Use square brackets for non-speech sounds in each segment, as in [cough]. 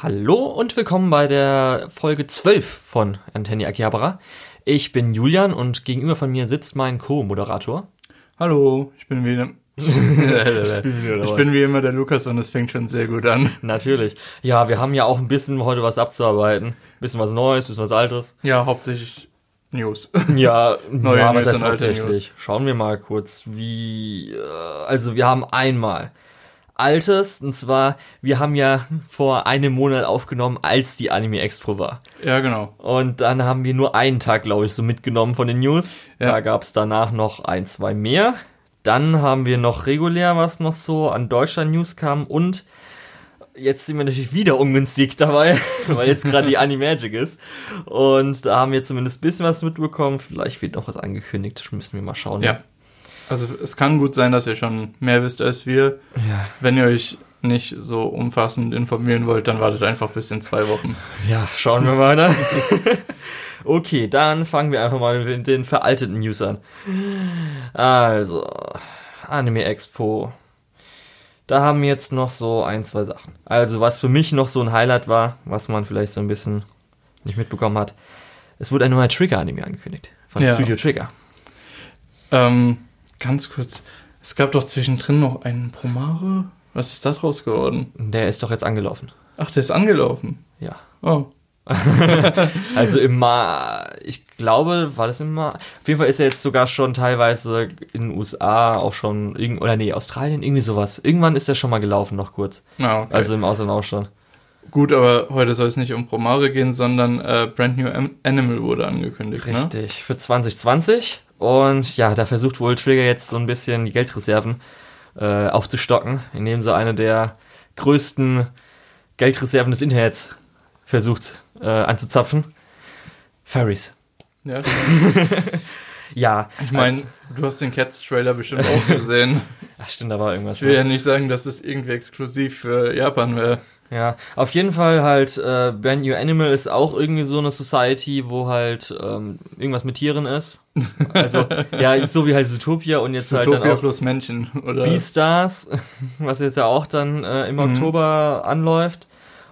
Hallo und willkommen bei der Folge 12 von Antenni Akihabara. Ich bin Julian und gegenüber von mir sitzt mein Co-Moderator. Hallo, ich bin wieder. [laughs] ich, bin, ich bin wie immer der Lukas und es fängt schon sehr gut an. Natürlich. Ja, wir haben ja auch ein bisschen heute was abzuarbeiten. bisschen was Neues, bisschen was Altes. Ja, hauptsächlich News. [laughs] Ja, Neue ja, News und alte? News. Schauen wir mal kurz, wie. äh, Also, wir haben einmal Altes, und zwar, wir haben ja vor einem Monat aufgenommen, als die Anime Expo war. Ja, genau. Und dann haben wir nur einen Tag, glaube ich, so mitgenommen von den News. Ja. Da gab es danach noch ein, zwei mehr. Dann haben wir noch regulär, was noch so an Deutschland-News kam. Und jetzt sind wir natürlich wieder ungünstig dabei, [laughs] weil jetzt gerade die [laughs] Animagic ist. Und da haben wir zumindest ein bisschen was mitbekommen. Vielleicht wird noch was angekündigt. Das müssen wir mal schauen. Ja. Also es kann gut sein, dass ihr schon mehr wisst als wir. Ja, Wenn ihr euch nicht so umfassend informieren wollt, dann wartet einfach bis in zwei Wochen. ja schauen wir mal. [laughs] Ne? okay, dann fangen wir einfach mal mit den veralteten News an. Also, Anime Expo. Da haben wir jetzt noch so ein, zwei Sachen. Also, was für mich noch so ein Highlight war, was man vielleicht so ein bisschen nicht mitbekommen hat. Es wurde ein neuer Trigger-Anime angekündigt. Von Ja. Studio Trigger. Ähm, ganz kurz. Es gab doch zwischendrin noch einen Promare. Was ist da draus geworden? Der ist doch jetzt angelaufen. Ach, der ist angelaufen. Ja. Oh. [laughs] Also im Ma, ich glaube, war das im Ma. Auf jeden Fall ist er jetzt sogar schon teilweise in den USA auch schon, irgend, oder nee, Australien, irgendwie sowas. Irgendwann ist er schon mal gelaufen, noch kurz. Na, okay. Also im Ausland auch schon. Gut, aber heute soll es nicht um Promare gehen, sondern äh, Brand New Animal wurde angekündigt, ne? Richtig, für 2020. Und ja, da versucht wohl Trigger jetzt so ein bisschen die Geldreserven äh, aufzustocken, indem sie eine der größten Geldreserven des Internets versucht äh, anzuzapfen. Furries. Ja, [laughs] Ja, ich meine, du hast den Cats-Trailer bestimmt auch gesehen. [laughs] ach stimmt, da war irgendwas. Ich will ja nicht sagen, dass es irgendwie exklusiv für Japan wäre. Ja, auf jeden Fall halt, äh, Brand New Animal ist auch irgendwie so eine Society, wo halt ähm, irgendwas mit Tieren ist. Also, [laughs] ja, so wie halt Zootopia und jetzt halt Zootopia dann auch plus Männchen, oder? Beastars, [laughs] was jetzt ja auch dann äh, im Mhm. Oktober anläuft.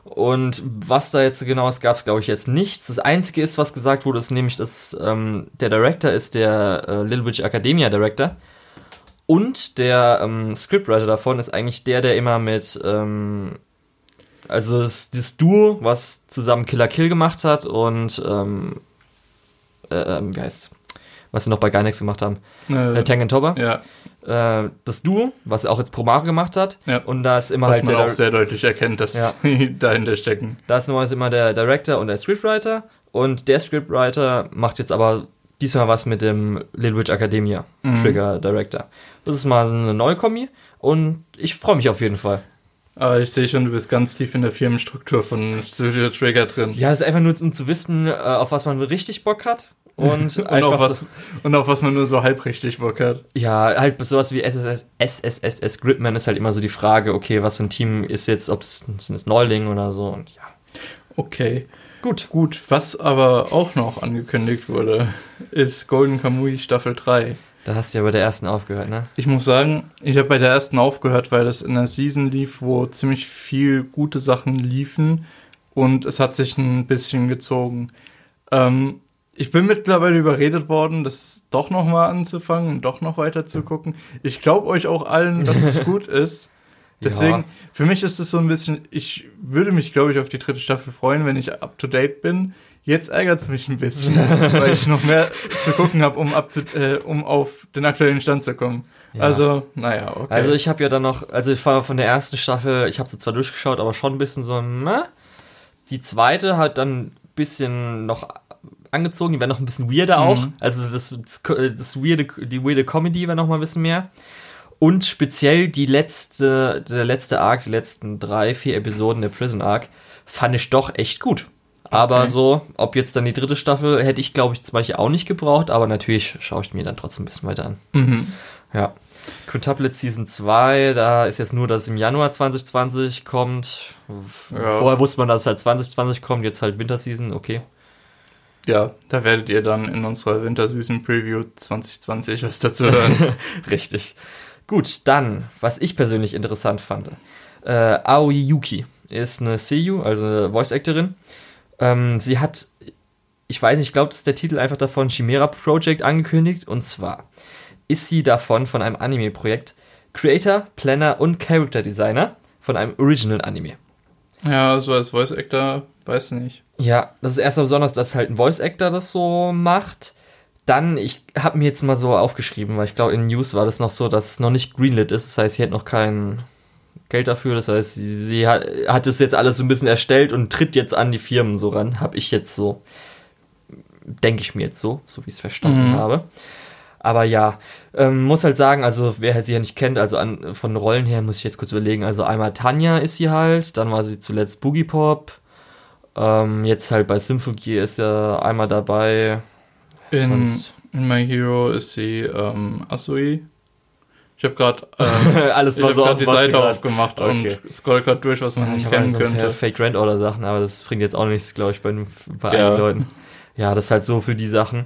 Und was da jetzt genau ist, gab es glaube ich jetzt nichts. Das Einzige ist, was gesagt wurde, ist nämlich, dass ähm, der Director ist der äh, Little Witch Academia Director. Und der ähm, Scriptwriter davon ist eigentlich der, der immer mit, ähm, also das, das Duo, was zusammen Killer Kill gemacht hat und, ähm, äh, ähm, wie heißt was sie noch bei Gainax gemacht haben, äh, Äh, Tengen Toba ja, äh, das Duo, was auch jetzt Promare gemacht hat. Ja. Und da ist immer was halt man der, auch sehr deutlich erkennt, dass Ja. die [laughs] dahinter stecken. da ist normalerweise immer der Director und der Scriptwriter. Und der Scriptwriter macht jetzt aber diesmal was mit dem Little Witch Academia Mhm. Trigger Director. Das ist mal eine neue Kombi und ich freue mich auf jeden Fall. Aber ich sehe schon, du bist ganz tief in der Firmenstruktur von Studio Trigger drin. Ja, es ist einfach nur um zu wissen, äh, auf was man richtig Bock hat. [laughs] Und, Und auf, was, so- und auf was man nur so halbrichtig Bock hat. ja, halt sowas wie SSS, SSSS Gridman ist halt immer so die Frage, okay, was so ein Team ist jetzt, ob es ein Neuling oder so. Und ja, Okay. gut. Gut, was aber auch noch angekündigt wurde, ist Golden Kamui Staffel 3. Da hast du ja bei der ersten aufgehört, ne? Ich muss sagen, ich habe bei der ersten aufgehört, weil das in einer Season lief, wo ziemlich viel gute Sachen liefen und es hat sich ein bisschen gezogen. Ähm, ich bin mittlerweile überredet worden, das doch noch mal anzufangen und doch noch weiter zu gucken. Ich glaube euch auch allen, dass es [laughs] gut ist. Deswegen, Ja. für mich ist es so ein bisschen, ich würde mich, glaube ich, auf die dritte Staffel freuen, wenn ich up to date bin. Jetzt ärgert es mich ein bisschen, [laughs] weil ich noch mehr zu gucken habe, um, äh, um auf den aktuellen Stand zu kommen. Ja. Also, naja, okay. Also ich habe ja dann noch, also ich war von der ersten Staffel, ich habe sie zwar durchgeschaut, aber schon ein bisschen so, meh. Die zweite hat dann ein bisschen noch angezogen, die war noch ein bisschen weirder auch. Mhm. Also das, das, das weirde, die weirde Comedy war noch mal ein bisschen mehr. Und speziell die letzte, der letzte Arc, die letzten drei, vier Episoden der Prison Arc, fand ich doch echt gut. Aber Okay. so, ob jetzt dann die dritte Staffel, hätte ich glaube ich zum Beispiel auch nicht gebraucht, aber natürlich schaue ich mir dann trotzdem ein bisschen weiter an. mhm. Ja. Quintuplet Season 2, da ist jetzt nur, dass es im Januar 2020 kommt. Ja. Vorher wusste man, dass es halt 2020 kommt, jetzt halt Winterseason, okay. Ja, da werdet ihr dann in unserer Winterseason Preview 2020 was dazu hören. [laughs] Richtig. Gut, dann, was ich persönlich interessant fand. Äh, Aoi Yuki ist eine Seiyu, also eine Voice-Actorin. Ähm, sie hat, ich weiß nicht, ich glaube, das ist der Titel einfach davon, Chimera Project angekündigt. Und zwar ist sie davon von einem Anime-Projekt Creator, Planner und Character Designer von einem Original Anime. Ja, so als Voice Actor, weiß nicht. Ja, das ist erstmal besonders, dass halt ein Voice Actor das so macht. Dann, ich habe mir jetzt mal so aufgeschrieben, weil ich glaube, in News war das noch so, dass es noch nicht greenlit ist. Das heißt, sie hat noch kein Geld dafür. Das heißt, sie, sie hat, hat es jetzt alles so ein bisschen erstellt und tritt jetzt an die Firmen so ran. Habe ich jetzt so, denke ich mir jetzt so, so wie ich es verstanden Mhm. habe. Aber ja, ähm, muss halt sagen, also wer sie ja nicht kennt, also an, von Rollen her muss ich jetzt kurz überlegen. Also einmal Tanja ist sie halt, dann war sie zuletzt Boogie Pop. Ähm, jetzt halt bei Symphogie ist ja einmal dabei. In, in My Hero ist sie ähm, Asui. Ich habe gerade [laughs] äh, Alles ich war hab grad auf die was Seite aufgemacht Okay. und scroll gerade durch, was man Ich nicht habe kennen so ein paar könnte. Fake Rent Order Sachen, aber das bringt jetzt auch nichts, glaube ich, bei, bei Ja. einigen Leuten. Ja, das ist halt so für die Sachen.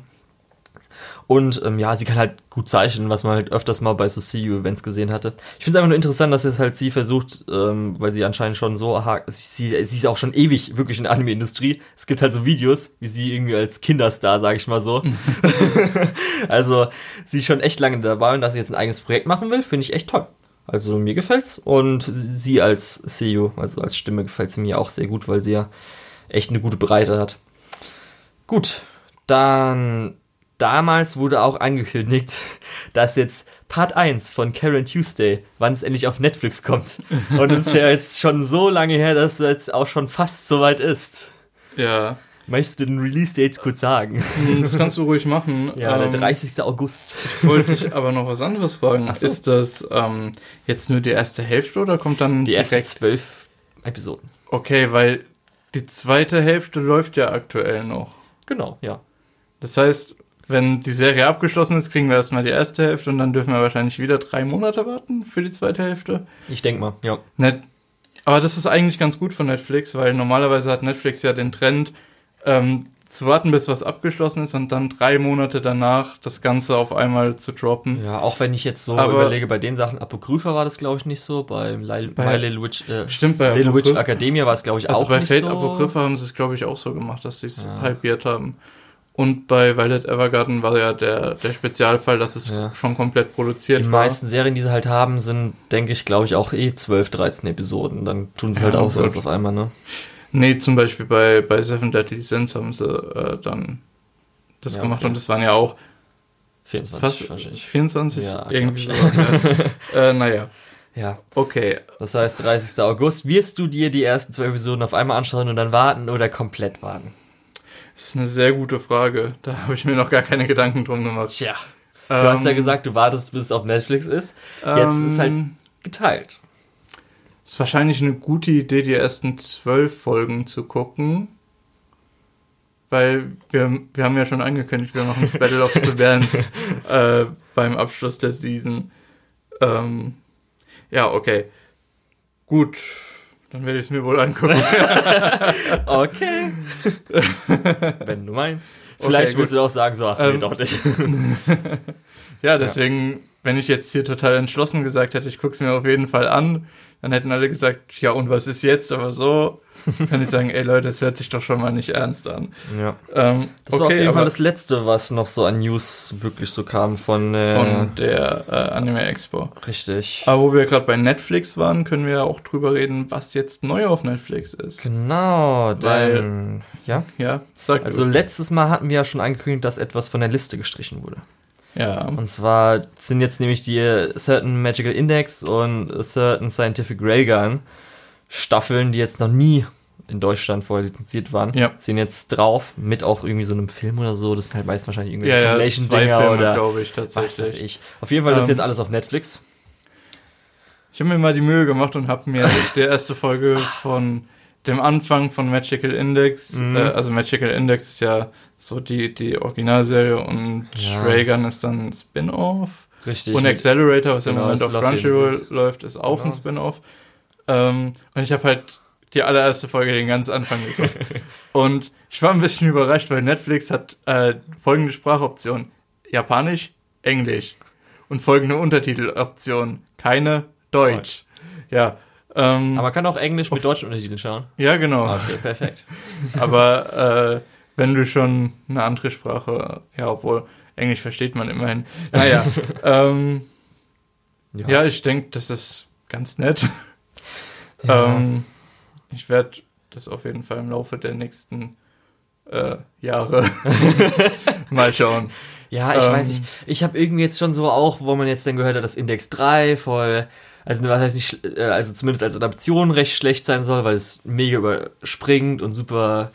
Und ähm, ja, sie kann halt gut zeichnen, was man halt öfters mal bei so CU-Events gesehen hatte. Ich finde es einfach nur interessant, dass jetzt halt sie versucht, ähm, weil sie anscheinend schon so hakt, sie, sie ist auch schon ewig wirklich in der Anime-Industrie. Es gibt halt so Videos, wie sie irgendwie als Kinderstar, sage ich mal so. [laughs] also sie ist schon echt lange dabei und dass sie jetzt ein eigenes Projekt machen will, finde ich echt toll. Also mir gefällt's und sie als CEO, also als Stimme gefällt sie mir auch sehr gut, weil sie ja echt eine gute Breite hat. Gut, dann damals wurde auch angekündigt, [laughs] dass jetzt Part 1 von Karen Tuesday, wann es endlich auf Netflix kommt. [laughs] Und es ist ja jetzt schon so lange her, dass es jetzt auch schon fast soweit ist. Ja, Möchtest du den Release-Date kurz sagen? hm, das kannst du ruhig machen. [laughs] Ja, Ähm, der 30. August. Wollte ich aber noch was anderes fragen. So. Ist das ähm, jetzt nur die erste Hälfte oder kommt dann Die ersten direkt? zwölf Episoden. Okay, weil die zweite Hälfte läuft ja aktuell noch. Genau, ja. Das heißt, wenn die Serie abgeschlossen ist, kriegen wir erstmal die erste Hälfte und dann dürfen wir wahrscheinlich wieder drei Monate warten für die zweite Hälfte. Ich denke mal, ja. Net aber das ist eigentlich ganz gut von Netflix, weil normalerweise hat Netflix ja den Trend, ähm, zu warten, bis was abgeschlossen ist und dann drei Monate danach das Ganze auf einmal zu droppen. Ja, auch wenn ich jetzt so Aber- überlege, bei den Sachen, Apokrypha war das, glaube ich, nicht so. Bei, Lil, Bei- bei Little Witch, äh, Stimmt, bei Little Witch Academia war es, glaube ich, Also auch bei nicht Fate so. Apokrypha haben sie es, glaube ich, auch so gemacht, dass sie es Ja. halbiert haben. Und bei Violet Evergarden war ja der, der Spezialfall, dass es Ja. schon komplett produziert Die war. meisten Serien, die sie halt haben, sind, denke ich, glaube ich, auch eh 12, 13 Episoden. Dann tun sie Ja, halt auf gut. alles auf einmal, ne? Nee, zum Beispiel bei, bei Seven Deadly Sins haben sie äh, dann das Ja, gemacht okay. und das waren ja auch 24 fast wahrscheinlich. 24, Ja, irgendwie sowas. Ja. [laughs] äh, naja, Ja, okay. das heißt 30. August. Wirst du dir die ersten zwei Episoden auf einmal anschauen und dann warten oder komplett warten? Das ist eine sehr gute Frage. Da habe ich mir noch gar keine Gedanken drum gemacht. Tja, du hast ja Ähm, gesagt, du wartest, bis es auf Netflix ist. Jetzt ist halt ähm, geteilt. ist wahrscheinlich eine gute Idee, die ersten zwölf Folgen zu gucken. Weil wir, wir haben ja schon angekündigt, wir machen das Battle of the Bands [laughs] äh, beim Abschluss der Season. Ähm, ja, okay. Gut. Dann werde ich es mir wohl angucken. [laughs] Okay. [laughs] Wenn du meinst. Vielleicht Okay, willst du auch sagen, so, ach, nee, Ähm, doch nicht. [laughs] ja, deswegen, wenn ich jetzt hier total entschlossen gesagt hätte, ich gucke es mir auf jeden Fall an, dann hätten alle gesagt, ja, und was ist jetzt? Aber so [laughs] kann ich sagen, ey Leute, das hört sich doch schon mal nicht ernst an. ja. Ähm, Das war auf jeden Fall das letzte, was noch so an News wirklich so kam von, äh, von der äh, Anime Expo. richtig. Aber wo wir gerade bei Netflix waren, können wir ja auch drüber reden, was jetzt neu auf Netflix ist. Genau, Weil- denn, ja. Ja, sag Also du. letztes Mal hatten wir ja schon angekündigt, dass etwas von der Liste gestrichen wurde. Ja, Und zwar sind jetzt nämlich die Certain Magical Index und Certain Scientific Railgun Staffeln, die jetzt noch nie in Deutschland vorher lizenziert waren, Ja. sind jetzt drauf, mit auch irgendwie so einem Film oder so. Das sind halt meist wahrscheinlich ja, irgendwelche ja Compilation-Dinger Filme, oder glaube ich, was weiß tatsächlich. ich. Auf jeden Fall das ist Ähm, jetzt alles auf Netflix. Ich habe mir mal die Mühe gemacht und habe mir die erste Folge von dem Anfang von Magical Index, Mhm. äh, also Magical Index ist ja so die, die Originalserie und Ja. Raygun ist dann ein Spin-off. Richtig. Und Accelerator, was im Genau, Moment das auf Crunchyroll läuft, ist auch Genau. ein Spin-off. Ähm, und ich habe halt die allererste Folge den ganz Anfang geguckt. [laughs] und ich war ein bisschen überrascht, weil Netflix hat äh, folgende Sprachoption. Japanisch, Englisch. Und folgende Untertiteloption. Keine Deutsch. Ja, Ähm, Aber man kann auch Englisch mit deutschen Untertiteln schauen. ja, genau. Okay, perfekt. [laughs] Aber äh, wenn du schon eine andere Sprache, ja, obwohl Englisch versteht man immerhin. Naja, [laughs] ähm, ja. ich denke, das ist ganz nett. Ja. [laughs] Ähm, ich werde das auf jeden Fall im Laufe der nächsten äh, Jahre mal schauen. Ja, ich Ähm, weiß nicht. Ich habe irgendwie jetzt schon so auch, wo man jetzt dann gehört hat, dass Index 3 voll, also was heißt nicht, äh, also zumindest als Adaption recht schlecht sein soll, weil es mega überspringt und super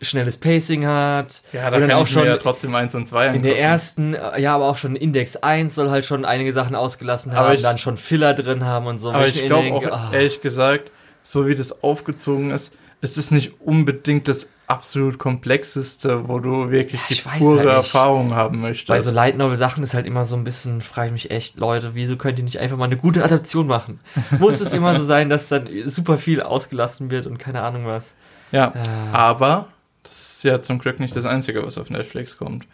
schnelles Pacing hat. Ja, da dann kann auch ich schon ja trotzdem eins und zwei in der angucken. ersten, äh, ja, aber auch schon Index 1 soll halt schon einige Sachen ausgelassen Aber haben, ich- dann schon Filler drin haben und so. Aber ich mir glaube auch, ah, ehrlich gesagt, so wie das aufgezogen ist, ist es nicht unbedingt das absolut komplexeste, wo du wirklich die Ich weiß pure halt. Erfahrung haben möchtest. Bei so Light Novel Sachen ist halt immer so ein bisschen, frage ich mich echt, Leute, wieso könnt ihr nicht einfach mal eine gute Adaption machen? [laughs] Muss es immer so sein, dass dann super viel ausgelassen wird und keine Ahnung was? ja, Äh, aber das ist ja zum Glück nicht das Einzige, was auf Netflix kommt.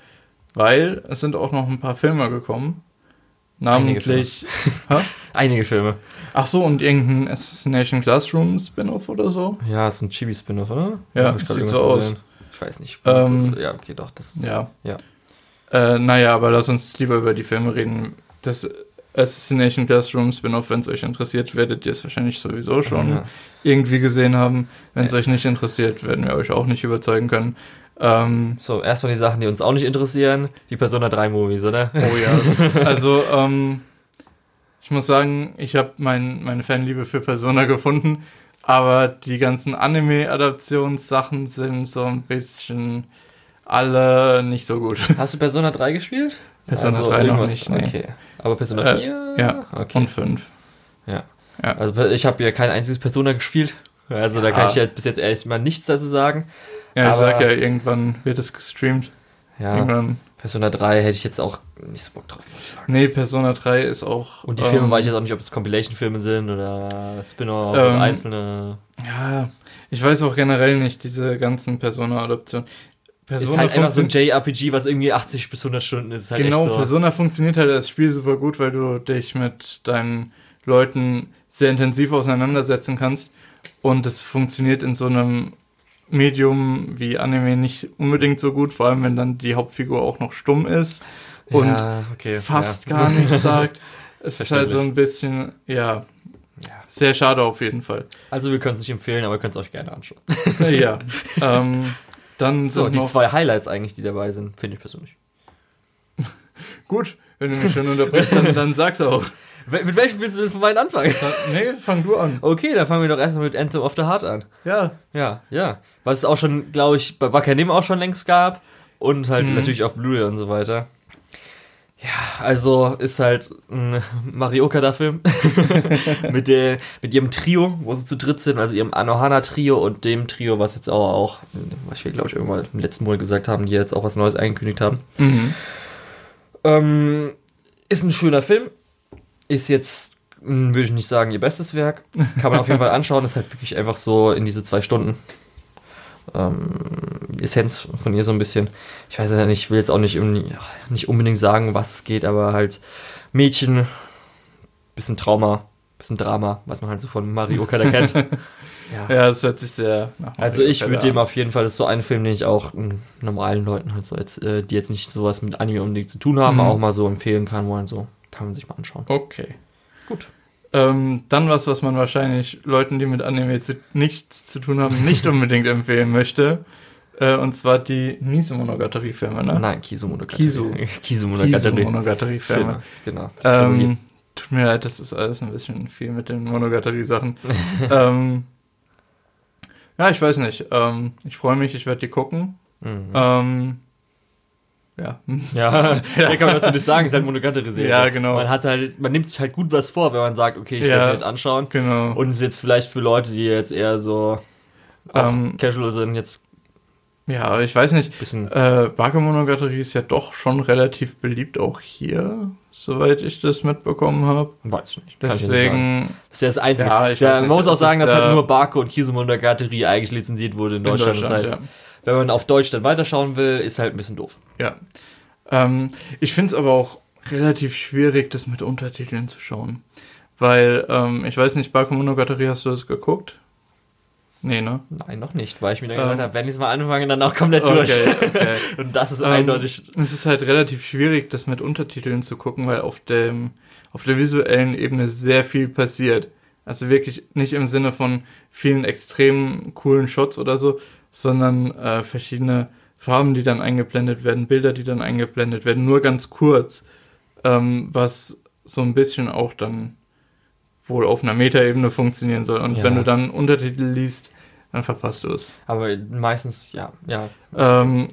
Weil es sind auch noch ein paar Filme gekommen. Namentlich. Hä? [laughs] einige Filme. Ach so, und irgendein Assassination Classroom Spin-off oder so. Ja, ist ein Chibi-Spin-off, oder? Ja, grad sieht so aus. gesehen? Ich weiß nicht. Ähm, ja, okay, doch. Das ist, Ja. Ja. Äh, naja, aber lass uns lieber über die Filme reden. Das Assassination Classroom Spin-off, wenn es euch interessiert, werdet ihr es wahrscheinlich sowieso schon Ja. irgendwie gesehen haben. Wenn es Ja. euch nicht interessiert, werden wir euch auch nicht überzeugen können. Ähm, So, erstmal die Sachen, die uns auch nicht interessieren. Die Persona 3 Movies, oder? oh ja. [laughs] also, ähm, ich muss sagen, ich habe mein, meine Fanliebe für Persona gefunden, aber die ganzen Anime-Adaptionssachen sind so ein bisschen alle nicht so gut. Hast du Persona 3 gespielt? Persona Also 3 noch nicht, nee. Okay. Aber Persona Äh, 4? ja. Okay. Und fünf. Also ich habe ja kein einziges Persona gespielt. Also da Ja. kann ich jetzt bis jetzt ehrlich mal nichts dazu sagen. Ja, ich Aber- sag ja, irgendwann wird es gestreamt. Ja, Irgendwann. Persona 3 hätte ich jetzt auch nicht so Bock drauf, muss ich sagen. Nee, Persona 3 ist auch. Und die Filme ähm, weiß ich jetzt auch nicht, ob es Compilation-Filme sind oder Spin-off Ähm, oder einzelne. Ja, ich weiß auch generell nicht, diese ganzen Persona-Adaptionen. Persona ist halt einfach so ein JRPG, was irgendwie 80 bis 100 Stunden ist. ist halt Genau, so. Persona funktioniert halt als Spiel super gut, weil du dich mit deinen Leuten sehr intensiv auseinandersetzen kannst. Und es funktioniert in so einem Medium wie Anime nicht unbedingt so gut, vor allem wenn dann die Hauptfigur auch noch stumm ist und ja, okay, fast ja. gar nichts sagt. [laughs] Es ist halt so ein bisschen, ja, Ja. sehr schade auf jeden Fall. Also wir können es nicht empfehlen, aber ihr könnt es euch gerne anschauen. [laughs] ja. ähm, dann So, die zwei Highlights eigentlich, die dabei sind, finde ich persönlich. [laughs] Gut, wenn du mich schon unterbrichst, dann, dann sag's auch. Mit welchem willst du denn von meinen anfangen? Nee, fang du an. Okay, dann fangen wir doch erstmal mit Anthem of the Heart an. Ja. Ja, ja. Was es auch schon, glaube ich, bei Wakanim auch schon längst gab. Und halt Mhm. natürlich auf Blu-ray und so weiter. Ja, also ist halt ein Marioka-Film [laughs] mit, der, mit ihrem Trio, wo sie zu dritt sind, also ihrem Anohana-Trio und dem Trio, was jetzt auch, auch was wir, glaube ich, irgendwann im letzten Monat gesagt haben, die jetzt auch was Neues angekündigt haben. Mhm. Ähm, ist ein schöner Film. Ist jetzt, mh, würde ich nicht sagen, ihr bestes Werk. Kann man auf jeden Fall [laughs] anschauen. Ist halt wirklich einfach so in diese zwei Stunden. Ähm, Essenz von ihr so ein bisschen. Ich weiß ja nicht, ich will jetzt auch nicht, nicht unbedingt sagen, was es geht, aber halt Mädchen, bisschen Trauma, bisschen Drama, was man halt so von Marioka da kennt. [laughs] Ja. Ja, das hört sich sehr nach Also Mario ich würde dem auf jeden Fall, das ist so ein Film, den ich auch mm, normalen Leuten halt so jetzt, äh, die jetzt nicht sowas mit Anime unbedingt zu tun haben, Mhm. auch mal so empfehlen kann wollen, so kann man sich mal anschauen. Okay. Gut. Ähm, dann was, was man wahrscheinlich Leuten, die mit Anime zu, nichts zu tun haben, nicht unbedingt [laughs] empfehlen möchte. Äh, und zwar die Nisu Monogatari-Filme, ne? Nein, Kisu Monogatari. Kisu. [laughs] Kisu Kisu Monogatari. Monogatari-Filme. Filme, genau. Ähm, tut mir leid, das ist alles ein bisschen viel mit den Monogatari-Sachen. [laughs] ähm, ja, ich weiß nicht. Ähm, ich freue mich, ich werde die gucken. Mhm. [laughs] Ja. Ja, mehr kann man dazu nicht sagen, ist halt Monogatari-Serie. Ja, genau. Man hat halt, man nimmt sich halt gut was vor, wenn man sagt, okay, ich Ja. will es mir jetzt anschauen. Genau. Und es ist jetzt vielleicht für Leute, die jetzt eher so Ähm, casual sind, jetzt ja, ich weiß nicht. bisschen Äh, Bakemonogatari ist ja doch schon relativ beliebt, auch hier, soweit ich das mitbekommen habe. Weiß ich nicht. Deswegen, Das ist ja das Einzige. Ja, Das ja, man nicht. muss auch sagen, dass halt äh, nur Barco und Kisu Monogatari eigentlich lizenziert wurde in Deutschland. das heißt, wenn man auf Deutsch dann weiterschauen will, ist halt ein bisschen doof. ja. Ähm, ich finde es aber auch relativ schwierig, das mit Untertiteln zu schauen. weil ähm, ich weiß nicht, Bakemonogatari, hast du das geguckt? Nee, ne? Nein, noch nicht, weil ich mir dann Ähm. gesagt habe, wenn ich es mal anfange, dann auch komplett durch. Okay, okay. [laughs] Und das ist Ähm, eindeutig. Es ist halt relativ schwierig, das mit Untertiteln zu gucken, weil auf dem auf der visuellen Ebene sehr viel passiert. Also wirklich nicht im Sinne von vielen extrem coolen Shots oder so, sondern äh, verschiedene Farben, die dann eingeblendet werden, Bilder, die dann eingeblendet werden, nur ganz kurz, ähm, was so ein bisschen auch dann wohl auf einer Metaebene funktionieren soll. Und Ja. wenn du dann Untertitel liest, dann verpasst du es. Aber meistens, ja, ja. Ähm,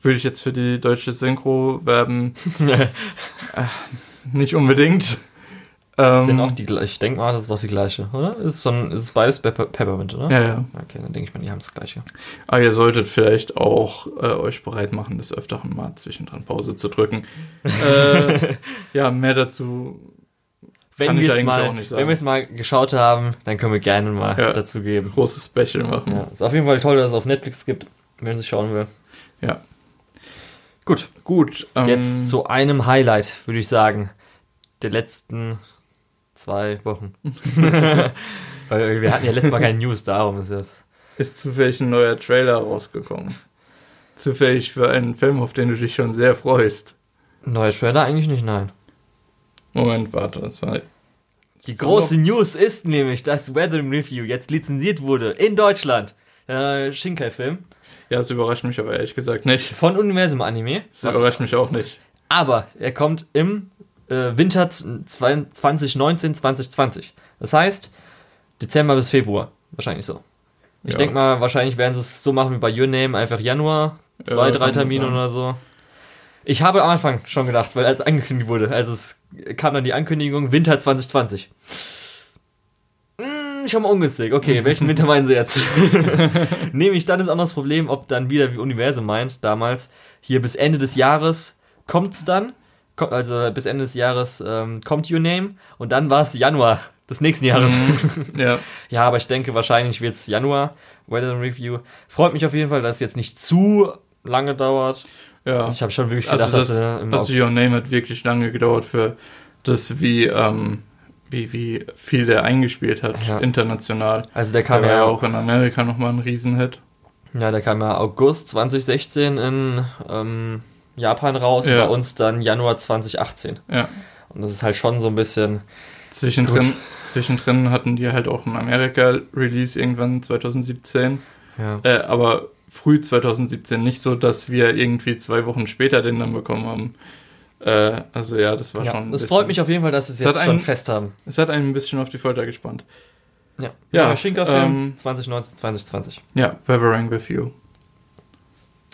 würde ich jetzt für die deutsche Synchro werben? [laughs] Äh, nicht unbedingt. Ähm, sind auch die. Ich denke mal, das ist doch die gleiche, oder? Ist, so ein, ist es beides Pepper, Peppermint, oder? ja, ja. Okay, dann denke ich mal, die haben das gleiche. Aber ihr solltet vielleicht auch äh, euch bereit machen, des Öfteren mal zwischendrin Pause zu drücken. [laughs] äh, ja, mehr dazu. Wenn Kann ich wir es eigentlich mal, auch nicht sagen. wenn wir es mal geschaut haben, dann können wir gerne mal Ja. dazu geben. Großes Special machen. Ja, ist auf jeden Fall toll, dass es auf Netflix gibt, wenn es schauen will. Ja. Gut, Gut. Ähm, jetzt zu einem Highlight, würde ich sagen, der letzten zwei Wochen. [laughs] Weil wir hatten ja letztes Mal keine News, darum ist das. Ist zufällig ein neuer Trailer rausgekommen. Zufällig für einen Film, auf den du dich schon sehr freust. Neuer Trailer eigentlich nicht, nein. Moment, warte, das war. Die große News ist nämlich, dass Weathering Review jetzt lizenziert wurde in Deutschland. Der neue Shinkai-Film Ja, das überrascht mich aber ehrlich gesagt nicht. von Universum Anime. Das überrascht mich auch nicht. Aber er kommt im äh, Winter z- zwei- 2019, 2020. Das heißt, Dezember bis Februar. Wahrscheinlich so. Ich Ja. denke mal, wahrscheinlich werden sie es so machen wie bei Your Name, einfach Januar, zwei, Ja, drei Termine oder so. Ich habe am Anfang schon gedacht, weil als angekündigt wurde, also es kam dann die Ankündigung Winter 2020. Hm, schon mal ungünstig. Okay, [laughs] welchen Winter meinen sie jetzt? [laughs] Nämlich dann ist auch noch das Problem, ob dann wieder wie Universum meint, damals, hier bis Ende des Jahres kommt's dann, Ko- also bis Ende des Jahres ähm, kommt Your Name und dann war es Januar des nächsten Jahres. [laughs] Ja. Ja, aber ich denke, wahrscheinlich wird es Januar, Weather Review. Freut mich auf jeden Fall, dass es jetzt nicht zu lange dauert. Ja. Also ich habe schon wirklich Also gedacht, das, dass äh, im also Your Name hat wirklich lange gedauert für das, wie, ähm, wie, wie viel der eingespielt hat, Ja. international. also der Der kam war ja ja auch in Amerika nochmal ein Riesenhit. Ja, der kam ja August 2016 in ähm, Japan raus Ja. und bei uns dann Januar 2018. Ja. Und das ist halt schon so ein bisschen. Zwischendrin, zwischendrin hatten die halt auch ein Amerika-Release irgendwann 2017. Ja. Äh, aber früh 2017 nicht so, dass wir irgendwie zwei Wochen später den dann bekommen haben. Äh, also ja, das war ja. schon. Das bisschen- freut mich auf jeden Fall, dass sie es jetzt schon einen- fest haben. Es hat einen ein bisschen auf die Folter gespannt. Ja, Ja, Neuer Schinker-Film ähm, 2019, 2020. Ja, Weathering with You.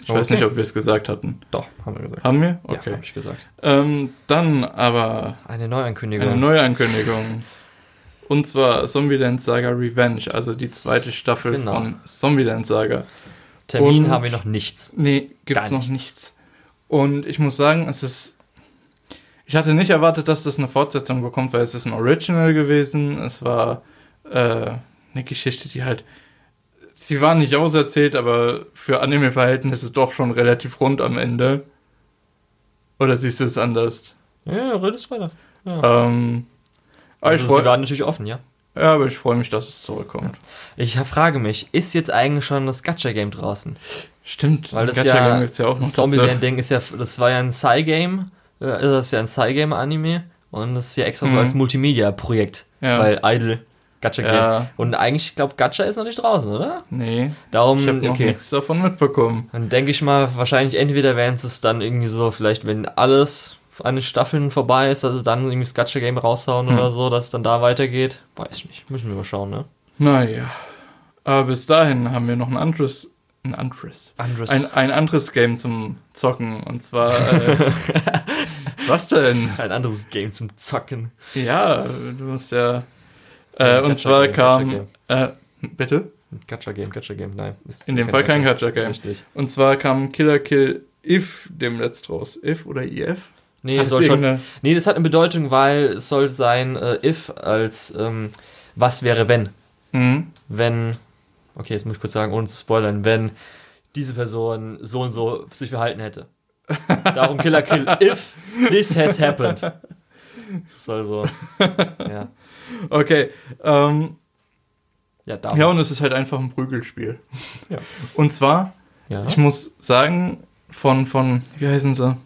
Ich weiß Okay. nicht, ob wir es gesagt hatten. Doch, haben wir gesagt. Haben wir? Ja, Okay. habe ich gesagt. ähm, dann aber Eine Neuankündigung. eine neue Ankündigung. Und zwar Zombieland Saga Revenge, also die zweite Staffel Genau. von Zombieland Saga. Termin und- haben wir noch nichts. Nee, gibt's Gar noch nichts. nichts. Und ich muss sagen, es ist. Ich hatte nicht erwartet, dass das eine Fortsetzung bekommt, weil es ist ein Original gewesen. Es war äh, eine Geschichte, die halt. Sie war nicht auserzählt, aber für Anime-Verhältnisse doch schon relativ rund am Ende. Oder siehst du es anders? Ja, redest weiter. Ja. Ähm, aber ich also, sie freue waren natürlich offen, ja. ja, aber ich freu mich, dass es zurückkommt. Ich frage mich, ist jetzt eigentlich schon das Gacha-Game draußen? Stimmt, Weil das Gacha ja, ist ja auch noch. Zombieland-Ding ist ja, das war ja ein Psy-Game, äh, das ist ja ein Psy-Game-Anime und das ist ja extra so Mhm. als Multimedia-Projekt, Ja. weil Idle, Gacha-Game. Ja, Und eigentlich, ich glaube, Gacha ist noch nicht draußen, oder? nee, Darum, ich habe noch okay. nichts davon mitbekommen. Dann denke ich mal, wahrscheinlich entweder werden sie es dann irgendwie so, vielleicht wenn alles an den Staffeln vorbei ist, dass sie dann irgendwie das Gacha-Game raushauen Hm. oder so, dass es dann da weitergeht. Weiß ich nicht, müssen wir mal schauen, ne? Naja. Aber bis dahin haben wir noch ein anderes. Ein anderes. Andres. Ein, ein anderes Game zum Zocken. Und zwar. Äh, [laughs] was denn? ein anderes Game zum Zocken. Ja, du musst ja. Äh, und zwar kam. Äh, bitte? Gacha-Game, Gacha-Game, nein. Ist In dem Fall kein Gacha-Game. Richtig. Und zwar kam Killer Kill If dem letzt raus. If oder IF? Nee, Hat soll schon, irgendeine- nee, das hat eine Bedeutung, weil es soll sein, äh, if als ähm, was wäre wenn. Mhm. Wenn, okay, jetzt muss ich kurz sagen, ohne zu spoilern, wenn diese Person so und so sich verhalten hätte. [laughs] Darum Killer Kill. If this has happened. Soll so. Ja. Okay. Ähm, Ja, da. ja, und es ist halt einfach ein Prügelspiel. Ja. Und zwar, ja. ich muss sagen, von, von, wie heißen sie?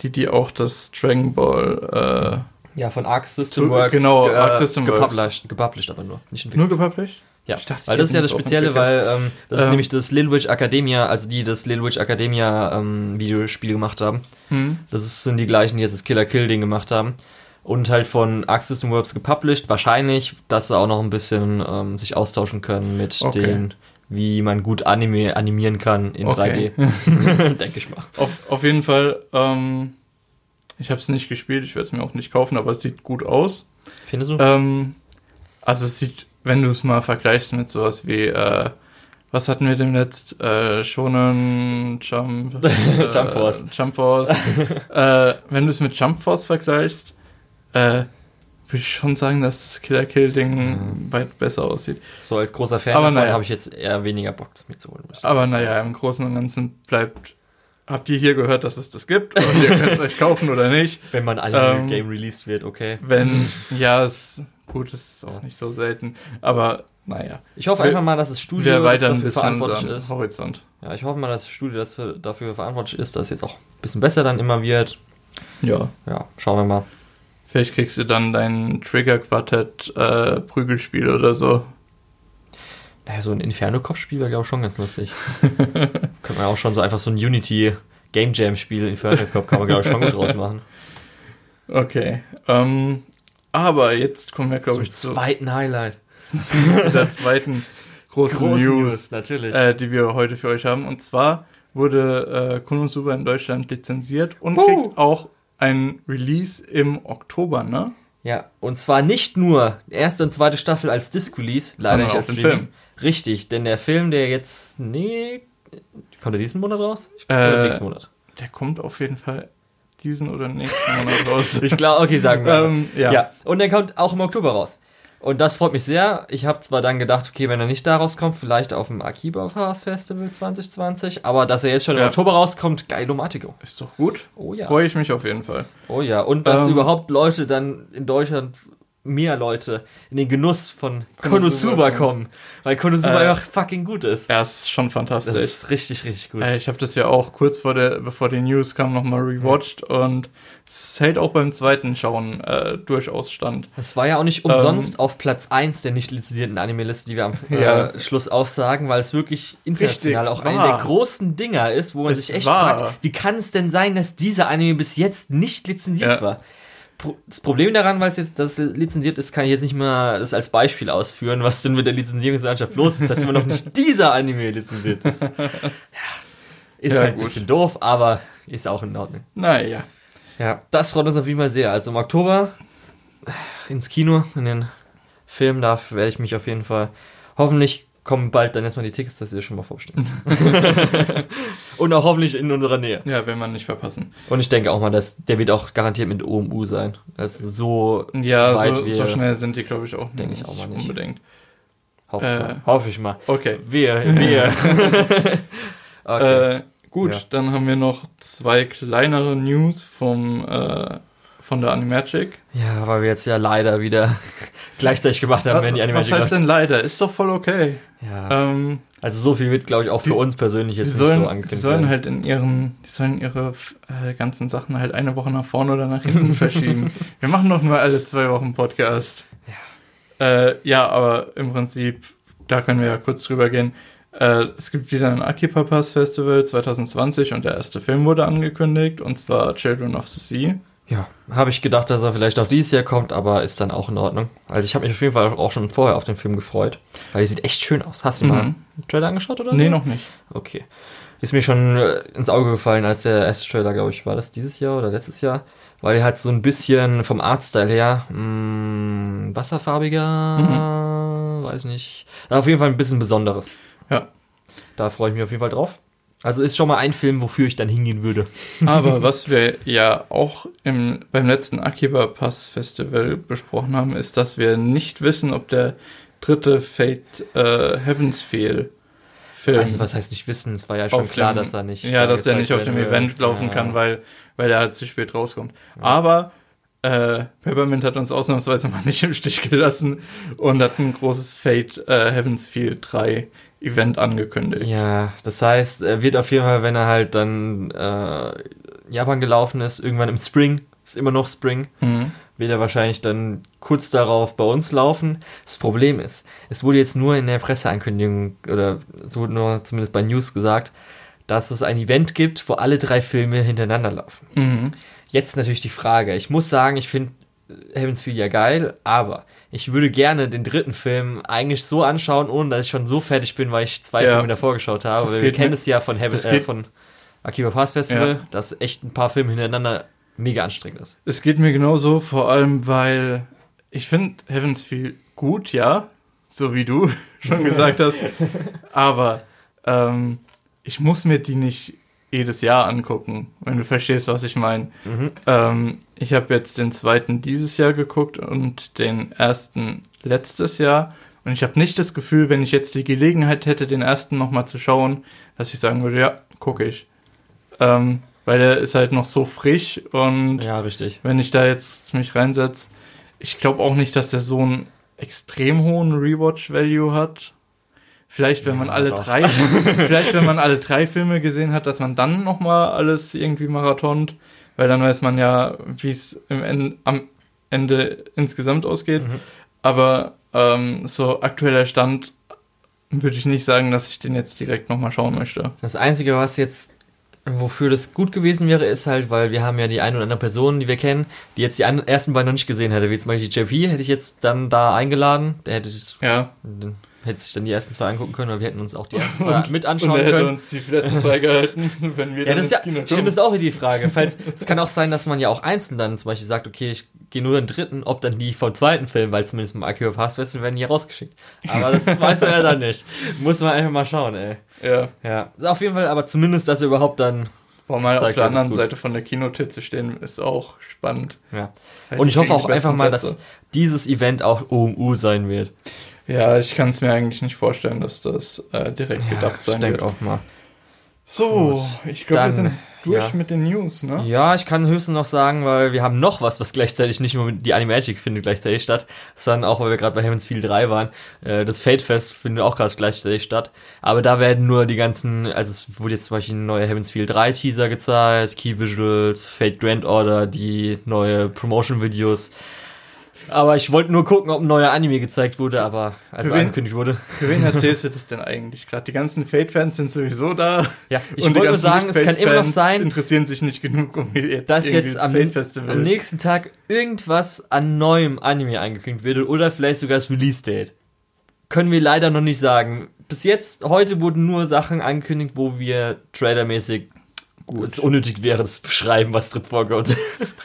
Die, die auch das Dragon Ball ja, von Arc System Works. genau, ge- Arc System Works. gepublished, aber nur. Nicht äh, entwickelt. nur gepublished? Ja, Ich dachte, weil das ist ja das Spezielle, weil ähm, das ist Ähm. nämlich das Little Witch Academia, also die das Little Witch Academia ähm, Videospiel gemacht haben. Hm. Das ist, sind die gleichen, die jetzt das Killer Kill Ding gemacht haben. Und halt von Arc System Works gepublished. Wahrscheinlich, dass sie auch noch ein bisschen ähm, sich austauschen können mit Okay. den, wie man gut Anime animieren kann in Okay. 3D. [laughs] Denke ich mal. Auf, auf jeden Fall, ähm, ich habe es nicht gespielt, ich werde es mir auch nicht kaufen, aber es sieht gut aus. Findest du? Ähm, also es sieht, wenn du es mal vergleichst mit sowas wie, äh, was hatten wir denn letzt? Äh, Shonen Jump, [laughs] äh, Jump Force. Jump Force. [laughs] äh, wenn du es mit Jump Force vergleichst, äh, würde ich schon sagen, dass das Killer Kill Ding weit besser aussieht. So als großer Fan Aber davon naja. habe ich jetzt eher weniger Bock, das mir zu holen. muss ich Aber naja, im Großen und Ganzen bleibt. Habt ihr hier gehört, dass es das gibt? Und ihr [laughs] könnt es euch kaufen oder nicht? Wenn man Ähm, Anime-Game released wird, okay. Wenn, [laughs] ja, es, gut, es ist auch Ja. nicht so selten. Aber naja, Ich hoffe Wir- einfach mal, dass das Studio das dafür verantwortlich ist. Horizont. Ja, ich hoffe mal, dass das Studio das für, dafür verantwortlich ist, dass es jetzt auch ein bisschen besser dann immer wird. Ja. Ja, schauen wir mal. Vielleicht kriegst du dann dein Trigger-Quartett äh, Prügelspiel oder so. Naja, so ein Inferno-Kopfspiel wäre, glaube ich, schon ganz lustig. [laughs] Könnte man auch schon so einfach so ein Unity Game Jam-Spiel, Inferno Cop, kann man, glaube ich, schon gut draus machen. Okay. Ähm, aber jetzt kommen wir, glaube Zum ich, zu, zweiten Highlight. zu [laughs] der zweiten großen Große News, natürlich. äh, die wir heute für euch haben. Und zwar wurde äh, Konosuba in Deutschland lizenziert und Huh. kriegt auch ein Release im Oktober, ne? Ja, und zwar nicht nur erste und zweite Staffel als Disc-Release, leider Sondern nicht auch als. Film. Richtig, denn der Film, der jetzt, nee, kommt er diesen Monat raus? Ich Äh, oder nächsten Monat. Der kommt auf jeden Fall diesen oder nächsten Monat raus. [laughs] Ich glaube, okay, sagen wir. ähm, ja. ja. und der kommt auch im Oktober raus. Und das freut mich sehr. Ich habe zwar dann gedacht, okay, wenn er nicht da rauskommt, vielleicht auf dem Akiba Fast Festival 2020, aber dass er jetzt schon im Ja. Oktober rauskommt, geilomatico. Ist doch gut. Oh ja. Freue ich mich auf jeden Fall. Oh ja, und dass Ähm, überhaupt Leute dann in Deutschland, mehr Leute, in den Genuss von Konosuba kommen. Weil Konosuba Äh, einfach fucking gut ist. Ja, es ist schon Das fantastisch. ist richtig, richtig gut. Äh, ich habe das ja auch kurz vor der, bevor die News kam, nochmal rewatcht und es hält auch beim zweiten Schauen äh, durchaus stand. Das war ja auch nicht umsonst auf Platz 1 der nicht lizenzierten Anime-Liste, die wir am äh, Ja. Schluss aufsagen, weil es wirklich international Richtig, auch einer der großen Dinger ist, wo man Es sich echt war. fragt, wie kann es denn sein, dass dieser Anime bis jetzt nicht lizenziert Ja. war? Das Problem daran, weil es jetzt das lizenziert ist, kann ich jetzt nicht mal das als Beispiel ausführen, was denn mit der Lizenzierungslandschaft los ist, dass immer noch nicht [laughs] dieser Anime lizenziert ist. Ja, ist Ja, halt ein gut. bisschen doof, aber ist auch in Ordnung. Naja. Ja, das freut uns auf jeden Fall sehr. Also im Oktober ins Kino, in den Film, da werde ich mich auf jeden Fall. Hoffentlich kommen bald dann erstmal die Tickets, dass ihr schon mal vorbestellen. [laughs] Und auch hoffentlich in unserer Nähe. Ja, will man nicht verpassen. Und ich denke auch mal, dass der wird auch garantiert mit OMU sein. Also so Ja, weit so, wir, so schnell sind die, glaube ich, auch Denke ich auch mal nicht. unbedingt. hoffe, äh, ich mal. hoffe ich mal. Okay. Wir, [laughs] wir. [laughs] okay. Äh, gut, Ja. dann haben wir noch zwei kleinere News vom, äh, von der Animagic. ja, weil wir jetzt ja leider wieder [laughs] gleichzeitig gemacht haben, wenn die Animation Was heißt denn leider? Ist doch voll okay. Ja. Ähm, Also so viel wird, glaube ich, auch für Die- uns persönlich die jetzt sollen, nicht so die angekündigt sollen werden. halt in ihren, die sollen ihre äh, ganzen Sachen halt eine Woche nach vorne oder nach hinten [laughs] verschieben. Wir machen doch nur alle zwei Wochen Podcast. Ja. Äh, ja, aber im Prinzip, da können wir ja kurz drüber gehen. Äh, es gibt wieder ein Akipa Pass Festival 2020 und der erste Film wurde angekündigt und zwar Children of the Sea. Ja, habe ich gedacht, dass er vielleicht auch dieses Jahr kommt, aber ist dann auch in Ordnung. Also ich habe mich auf jeden Fall auch schon vorher auf den Film gefreut, weil die sieht echt schön aus. Hast du mal Mhm. einen Trailer angeschaut oder? Nee, noch nicht. Okay. Ist mir schon äh, ins Auge gefallen, als der erste Trailer, glaube ich, war das dieses Jahr oder letztes Jahr, weil der halt so ein bisschen vom Artstyle her mh, wasserfarbiger, weiß nicht. Auf jeden Fall ein bisschen besonderes. Ja. Da freue ich mich auf jeden Fall drauf. Also ist schon mal ein Film, wofür ich dann hingehen würde. [laughs] Aber was wir ja auch im, beim letzten Akiba Pass Festival besprochen haben, ist, dass wir nicht wissen, ob der dritte Fate äh, Heavens Feel Film Also was heißt nicht wissen? Es war ja schon klar, dem- dass er nicht. ja, da dass er nicht auf dem Event laufen Ja. kann, weil weil er halt zu spät rauskommt. Aber äh, Peppermint hat uns ausnahmsweise mal nicht im Stich gelassen und hat ein großes Fate äh, Heaven's Field 3 Event angekündigt. Ja, das heißt, er wird auf jeden Fall, wenn er halt dann äh, Japan gelaufen ist, irgendwann im Spring, ist immer noch Spring, Mhm. wird er wahrscheinlich dann kurz darauf bei uns laufen. Das Problem ist, es wurde jetzt nur in der Presseankündigung, oder es wurde nur zumindest bei News gesagt, dass es ein Event gibt, wo alle drei Filme hintereinander laufen. Mhm. Jetzt natürlich die Frage. Ich muss sagen, ich finde Heaven's Feel ja geil, aber ich würde gerne den dritten Film eigentlich so anschauen, ohne dass ich schon so fertig bin, weil ich zwei Ja. Filme davor geschaut habe. Wir geht kennen es ja von, Heaven, äh, von Akiba Pass Festival, Ja. dass echt ein paar Filme hintereinander mega anstrengend ist. Es geht mir genauso, vor allem weil ich finde Heaven's Feel gut, ja, so wie du [laughs] schon gesagt hast, [laughs] aber ähm, ich muss mir die nicht jedes Jahr angucken, wenn du verstehst, was ich meine. Mhm. Ähm, ich habe jetzt den zweiten dieses Jahr geguckt und den ersten letztes Jahr. Und ich habe nicht das Gefühl, wenn ich jetzt die Gelegenheit hätte, den ersten nochmal zu schauen, dass ich sagen würde, ja, gucke ich. Ähm, weil der ist halt noch so frisch und Ja, richtig. wenn ich da jetzt mich reinsetze, ich glaube auch nicht, dass der so einen extrem hohen Rewatch-Value hat. Vielleicht, wenn man Ja, alle doch. drei, [laughs] vielleicht, wenn man alle drei Filme gesehen hat, dass man dann noch mal alles irgendwie marathont, weil dann weiß man ja, wie es im En am Ende insgesamt ausgeht. Mhm. Aber ähm, so aktueller Stand würde ich nicht sagen, dass ich den jetzt direkt noch mal schauen möchte. Das Einzige, was jetzt, wofür das gut gewesen wäre, ist halt, weil wir haben ja die ein oder andere Person, die wir kennen, die jetzt die ersten beiden noch nicht gesehen hätte, wie zum Beispiel JP, hätte ich jetzt dann da eingeladen. Der hätte, Ja. dann hätte sich dann die ersten zwei angucken können, oder wir hätten uns auch die ersten zwei mit Und anschauen er hätte können. uns die Plätze freigehalten, [laughs] wenn wir Ja, dann das ist ja, ins Kino kommen. stimmt, das ist auch wieder die Frage. Falls, es kann auch sein, dass man ja auch einzeln dann zum Beispiel sagt, okay, ich gehe nur den dritten, ob dann die vom zweiten Film, weil zumindest beim Akio Fast Festival werden die rausgeschickt. Aber das [laughs] weiß man ja dann nicht. Muss man einfach mal schauen, ey. Ja. Ja, auf jeden Fall, aber zumindest, dass er überhaupt dann, Boah, mal auf der anderen. Seite von der Kinotür zu stehen, ist auch spannend. ja. Weil Und ich hoffe auch einfach mal, dass Plätze. dieses Event auch OMU sein wird. Ja, ich kann es mir eigentlich nicht vorstellen, dass das äh, direkt gedacht ich sein denke wird. auch mal. So, ich glaube, wir sind durch ja. mit den News, ne? Ja, ich kann höchstens noch sagen, weil wir haben noch was, was gleichzeitig nicht nur die Animagic findet gleichzeitig statt, sondern auch, weil wir gerade bei Heaven's Feel 3 waren. Äh, das Fate Fest findet auch gerade gleichzeitig statt. Aber da werden nur die ganzen, also es wurde jetzt zum Beispiel ein neuer Heaven's Feel 3 Teaser gezeigt, Key Visuals, Fate Grand Order, die neue Promotion-Videos. Aber ich wollte nur gucken, ob ein neuer Anime gezeigt wurde, aber also Für wen? angekündigt wurde. Für wen [laughs] erzählst du das denn eigentlich gerade? Die ganzen Fate-Fans sind sowieso da. Ja, ich wollte nur sagen, es kann immer noch sein, interessieren sich nicht genug, um jetzt dass jetzt ins am, am nächsten Tag irgendwas an neuem Anime angekündigt wird oder vielleicht sogar das Release-Date. Können wir leider noch nicht sagen. Bis jetzt, heute wurden nur Sachen angekündigt, wo wir trailermäßig es unnötig wäre, das beschreiben, was drin vorkommt.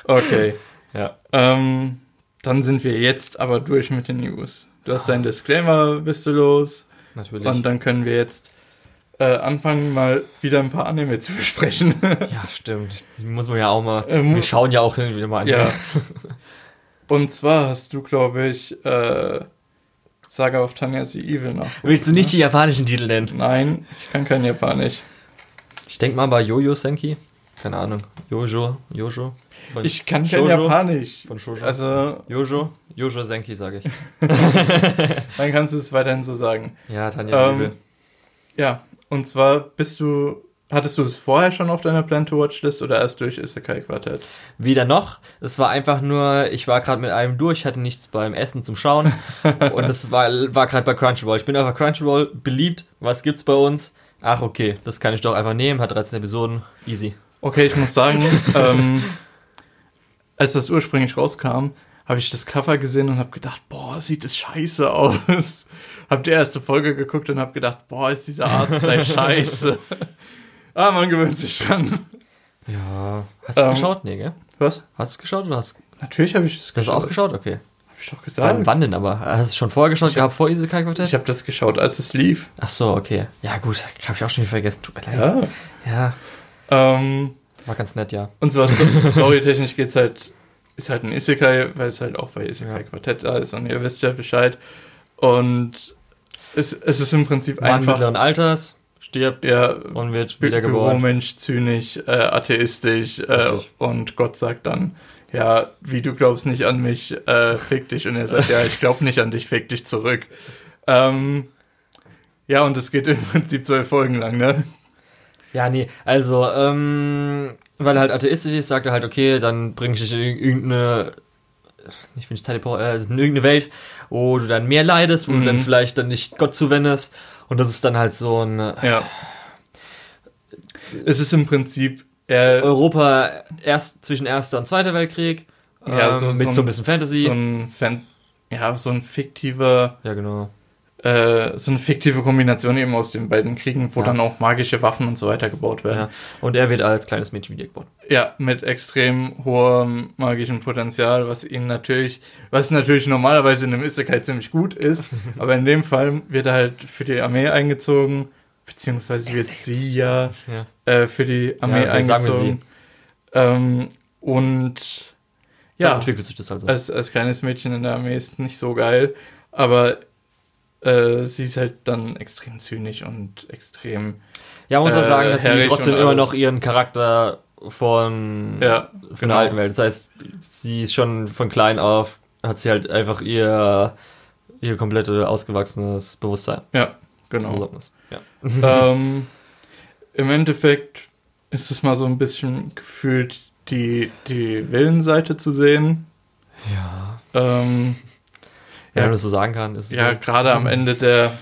Okay. [laughs] ja. Ähm, dann sind wir jetzt aber durch mit den News. Du hast deinen Disclaimer, bist du los. Natürlich. Und dann können wir jetzt äh, anfangen, mal wieder ein paar Anime zu besprechen. [laughs] ja, stimmt. Die muss man ja auch mal. Ähm, wir schauen ja auch hin wieder mal an. ja. [laughs] Und zwar hast du, glaube ich, äh, Saga of Tanya the Evil nach. Willst du nicht die japanischen Titel nennen? Nein, ich kann kein Japanisch. Ich denke mal bei Jojo Senki. Keine Ahnung. Jojo. Jojo. Von Ich kann kein Shoujo? Japanisch. Von Shoujo. Also, Jojo. Jojo Senki, sage ich. [laughs] dann kannst du es weiterhin so sagen. Ja, Tanja Ähm. Ja, und zwar bist du, hattest du es vorher schon auf deiner Plan-to-Watch-List oder erst durch Isekai Quartett? Weder noch. Es war einfach nur, ich war gerade mit einem durch, hatte nichts beim Essen zum Schauen. [laughs] und es war, war gerade bei Crunchyroll. Ich bin einfach Crunchyroll beliebt. Was gibt's bei uns? Ach, okay, das kann ich doch einfach nehmen. Hat 13 Episoden. Easy. Okay, ich muss sagen, ähm, als das ursprünglich rauskam, habe ich das Cover gesehen und habe gedacht, boah, sieht das scheiße aus. hab die erste Folge geguckt und habe gedacht, boah, ist dieser Artstyle [laughs] scheiße. ah, man gewöhnt sich dran. Ja. Hast du Ähm, geschaut? Nee, gell? Was? Hast du es geschaut oder hast Natürlich habe ich das du hast auch geschaut? Okay. Hab ich doch Wann, gesagt. wann denn aber? Hast du es schon vorher geschaut gehabt, vor Isekai Quartett? Ich habe das geschaut, als es lief. Ach so, okay. Ja, gut. Habe ich auch schon wieder vergessen. Tut mir leid. Ja. Ja, Ähm, war ganz nett, ja. Und zwar sto- [laughs] storytechnisch geht's halt, ist halt ein Isekai, weil es halt auch bei Isekai Ja. Quartett da ist und ihr wisst ja Bescheid. Und es, es ist im Prinzip Mann einfach mittleren Alters stirbt der und wird wiedergeboren. Büromensch, zynisch, äh, atheistisch äh, und Gott sagt dann, ja, wie du glaubst nicht an mich, äh, fick dich. Und er sagt, ja, ich glaube nicht an dich, fick dich zurück. Ähm, ja, und es geht im Prinzip zwölf Folgen lang, ne? Ja, nee, also, ähm, weil er halt atheistisch ist, sagt er halt, okay, dann bringe ich dich in irgendeine, ich Teleport, äh, in irgendeine Welt, wo du dann mehr leidest, wo Mhm. du dann vielleicht dann nicht Gott zuwendest. Und das ist dann halt so ein Ja. Es ist im Prinzip, er, Europa erst zwischen Erster und Zweiter Weltkrieg. Ja, ähm, so- mit so so ein- ein bisschen Fantasy. so ein Fan, ja, so ein fiktiver, ja, genau. Äh, so eine fiktive Kombination eben aus den beiden Kriegen, wo Ja. dann auch magische Waffen und so weiter gebaut werden. Ja. Und er wird als kleines Mädchen wieder geboren. Ja, mit extrem hohem magischen Potenzial, was ihn natürlich, was natürlich normalerweise in einem Isekai ziemlich gut ist, [laughs] aber in dem Fall wird er halt für die Armee eingezogen, beziehungsweise wird sie ja Ja. äh, für die Armee Ja, eingezogen. Ähm, und ja, entwickelt sich das also. als, als kleines Mädchen in der Armee ist nicht so geil, aber äh, sie ist halt dann extrem zynisch und extrem, ja, man muss äh, sagen, dass sie trotzdem immer noch ihren Charakter von ja, für eine alten Welt. Das heißt, sie ist schon von klein auf, hat sie halt einfach ihr, ihr komplette ausgewachsenes Bewusstsein. Ja, genau. Ja. [laughs] ähm, [laughs] Im Endeffekt ist es mal so ein bisschen gefühlt die, die Villenseite zu sehen. Ja. Ähm, Wenn Ja. man das so sagen kann, ist ja, gerade am Ende [laughs] der,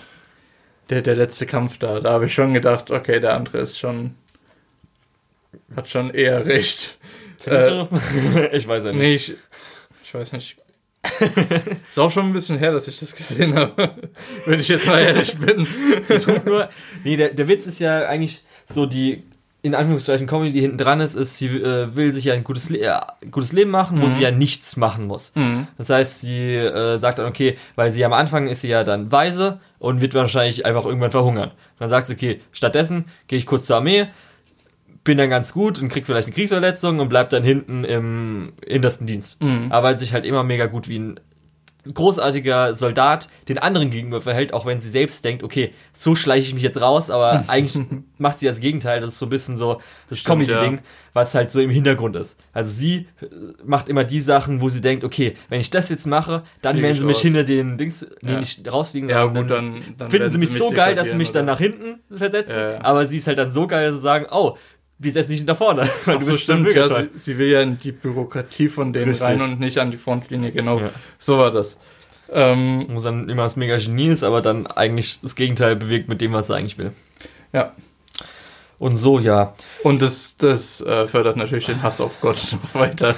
der, der letzte Kampf da, da habe ich schon gedacht, okay, der andere ist schon, hat schon eher recht. Äh, [laughs] ich weiß ja nicht. Nee, ich, ich weiß nicht. [laughs] ist auch schon ein bisschen her, dass ich das gesehen habe, wenn ich jetzt mal ehrlich bin. Sie tut nur. Nee, der, der Witz ist ja eigentlich so die, in Anführungszeichen, Comedy, die hinten dran ist, ist, sie äh, will sich ja ein gutes, Le äh, gutes Leben machen, wo Mhm. sie ja nichts machen muss. Das heißt, sie äh, sagt dann, okay, weil sie am Anfang ist sie ja dann weise und wird wahrscheinlich einfach irgendwann verhungern. Dann sagt sie, okay, stattdessen gehe ich kurz zur Armee, bin dann ganz gut und krieg vielleicht eine Kriegsverletzung und bleib dann hinten im hintersten Dienst. Mhm. Aber weil sich halt immer mega gut wie ein großartiger Soldat den anderen gegenüber verhält, auch wenn sie selbst denkt, okay, so schleiche ich mich jetzt raus, aber [laughs] eigentlich macht sie das Gegenteil. Das ist so ein bisschen so das Comedy-Ding, was halt so im Hintergrund ist. Also sie äh, macht immer die Sachen, wo sie denkt, okay, wenn ich das jetzt mache, dann Flieg werden sie mich raus. hinter den Dings, nee, Ja. nicht rausfliegen, Ja, gut, dann, dann finden sie mich so geil, dass sie mich dann oder? nach hinten versetzen, Ja, ja. aber sie ist halt dann so geil, dass sie sagen, oh, die setzt nicht nach vorne. [laughs] weil Ach du so, stimmt, ja, sie, sie will ja in die Bürokratie von denen Richtig. rein und nicht an die Frontlinie, genau. Ja. So war das. Ähm, Wo dann immer das mega Genie ist, aber dann eigentlich das Gegenteil bewegt mit dem, was er eigentlich will. ja. Und so, ja, Und das, das äh, fördert natürlich den Hass auf Gott [laughs] noch weiter.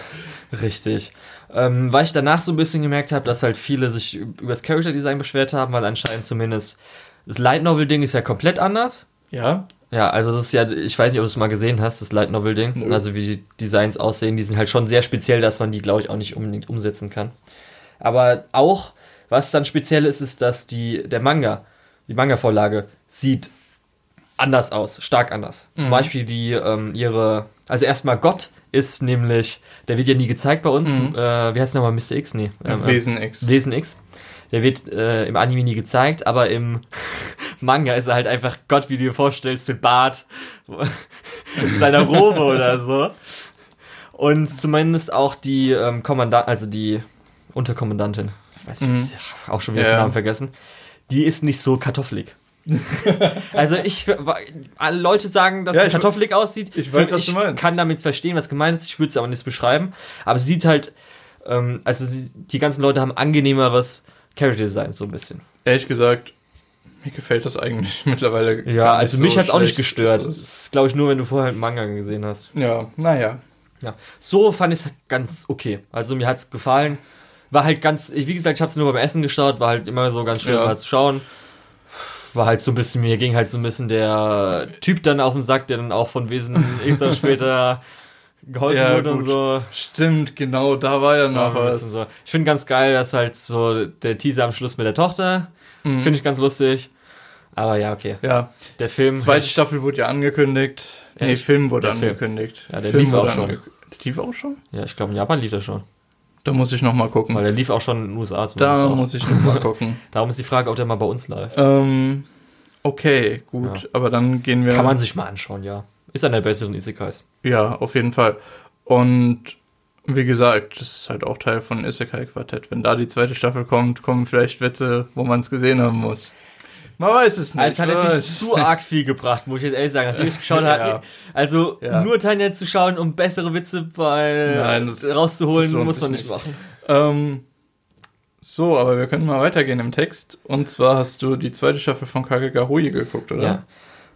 richtig. Ähm, weil ich danach so ein bisschen gemerkt habe, dass halt viele sich über das Character Design beschwert haben, weil anscheinend zumindest das Light Novel Ding ist ja komplett anders. Ja, Ja, also das ist ja, ich weiß nicht, ob du es mal gesehen hast, das Light Novel Ding. Nö. Also wie die Designs aussehen, die sind halt schon sehr speziell, dass man die, glaube ich, auch nicht unbedingt umsetzen kann. Aber auch, was dann speziell ist, ist, dass die, der Manga, die Manga-Vorlage, sieht anders aus, stark anders. Zum Mhm. Beispiel die, ähm, ihre, also erstmal Gott ist nämlich, der wird ja nie gezeigt bei uns, Mhm. äh, wie heißt nochmal Mr. X? Nee. ähm, äh, Wesen X. Wesen X. Der wird äh, im Anime nie gezeigt, aber im [laughs] Manga ist er halt einfach Gott, wie du dir vorstellst, mit Bart, [laughs] seiner Robe oder so. Und zumindest auch die ähm, Kommandant, also die Unterkommandantin, ich weiß nicht, Mhm. ich auch schon wieder Ja. den Namen vergessen, die ist nicht so kartoffelig. [laughs] also ich, alle Leute sagen, dass Ja, sie ich- kartoffelig aussieht. ich weiß, was du meinst. kann damit verstehen, was gemeint ist. Ich würde es aber nicht beschreiben. Aber sie sieht halt, ähm, also sie, die ganzen Leute haben angenehmeres Character Design, so ein bisschen. Ehrlich gesagt, mir gefällt das eigentlich [laughs] mittlerweile. Ja, also so mich hat's auch nicht gestört. Das ist- glaube ich, nur, wenn du vorher einen Manga gesehen hast. Ja, naja. Ja. So fand ich es ganz okay. Also mir hat's gefallen. War halt ganz, wie gesagt, ich habe es nur beim Essen geschaut, war halt immer so ganz schön Ja. mal zu schauen. War halt so ein bisschen, mir ging halt so ein bisschen der Typ dann auf den Sack, der dann auch von Wesen [laughs] X später geholfen Ja, wurde und gut. so. Stimmt, genau, da war ja Das noch ein was. So. Ich finde ganz geil, dass halt so der Teaser am Schluss mit der Tochter, Mhm. finde ich ganz lustig. Aber ja, okay. Ja, Der Film. zweite Staffel wurde ja angekündigt. Nee, Ehrlich? Film wurde Der Film. angekündigt. Ja, der Film lief auch schon. angekündigt. Der lief auch schon? Ja, ich glaube, in Japan lief er schon. Da muss ich noch mal gucken. Weil der lief auch schon in den USA da auch. muss ich noch mal gucken. [laughs] Darum ist die Frage, ob der mal bei uns läuft. ähm, okay, gut. Ja. Aber dann gehen wir. Kann man sich mal anschauen, ja. Ist einer der besseren Isekais. Ja, auf jeden Fall. Und Wie gesagt, das ist halt auch Teil von Isekai Quartett. Wenn da die zweite Staffel kommt, kommen vielleicht Witze, wo man es gesehen haben muss. Man weiß es nicht. Also es hat jetzt nicht zu arg viel gebracht, muss ich jetzt ehrlich sagen, nachdem ich geschaut Ja. habe. Also Ja. nur Tanja zu schauen, um bessere Witze bei Nein, das- rauszuholen, das muss man nicht nicht. machen. Ähm, so, aber wir können mal weitergehen im Text. Und zwar hast du die zweite Staffel von Kagekahoi geguckt, oder? Ja.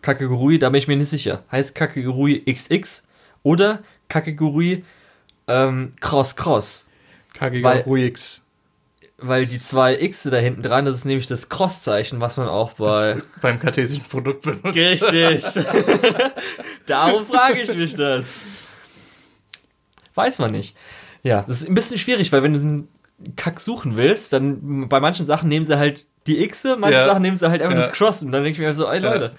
Kakegurui, da bin ich mir nicht sicher. Heißt Kakegurui XX oder Kakegurui ähm, Cross Cross? Kagekahoi X. Weil die zwei X da hinten dran, das ist nämlich das Cross-Zeichen, was man auch bei. [laughs] Beim kartesischen Produkt benutzt. Richtig. [laughs] [laughs] Darum frage ich mich das. Weiß man nicht. Ja, das ist ein bisschen schwierig, weil wenn du diesen Kack suchen willst, dann bei manchen Sachen nehmen sie halt die X, manche Ja. Sachen nehmen sie halt einfach Ja. das Cross und dann denke ich mir so, ey Ja. Leute.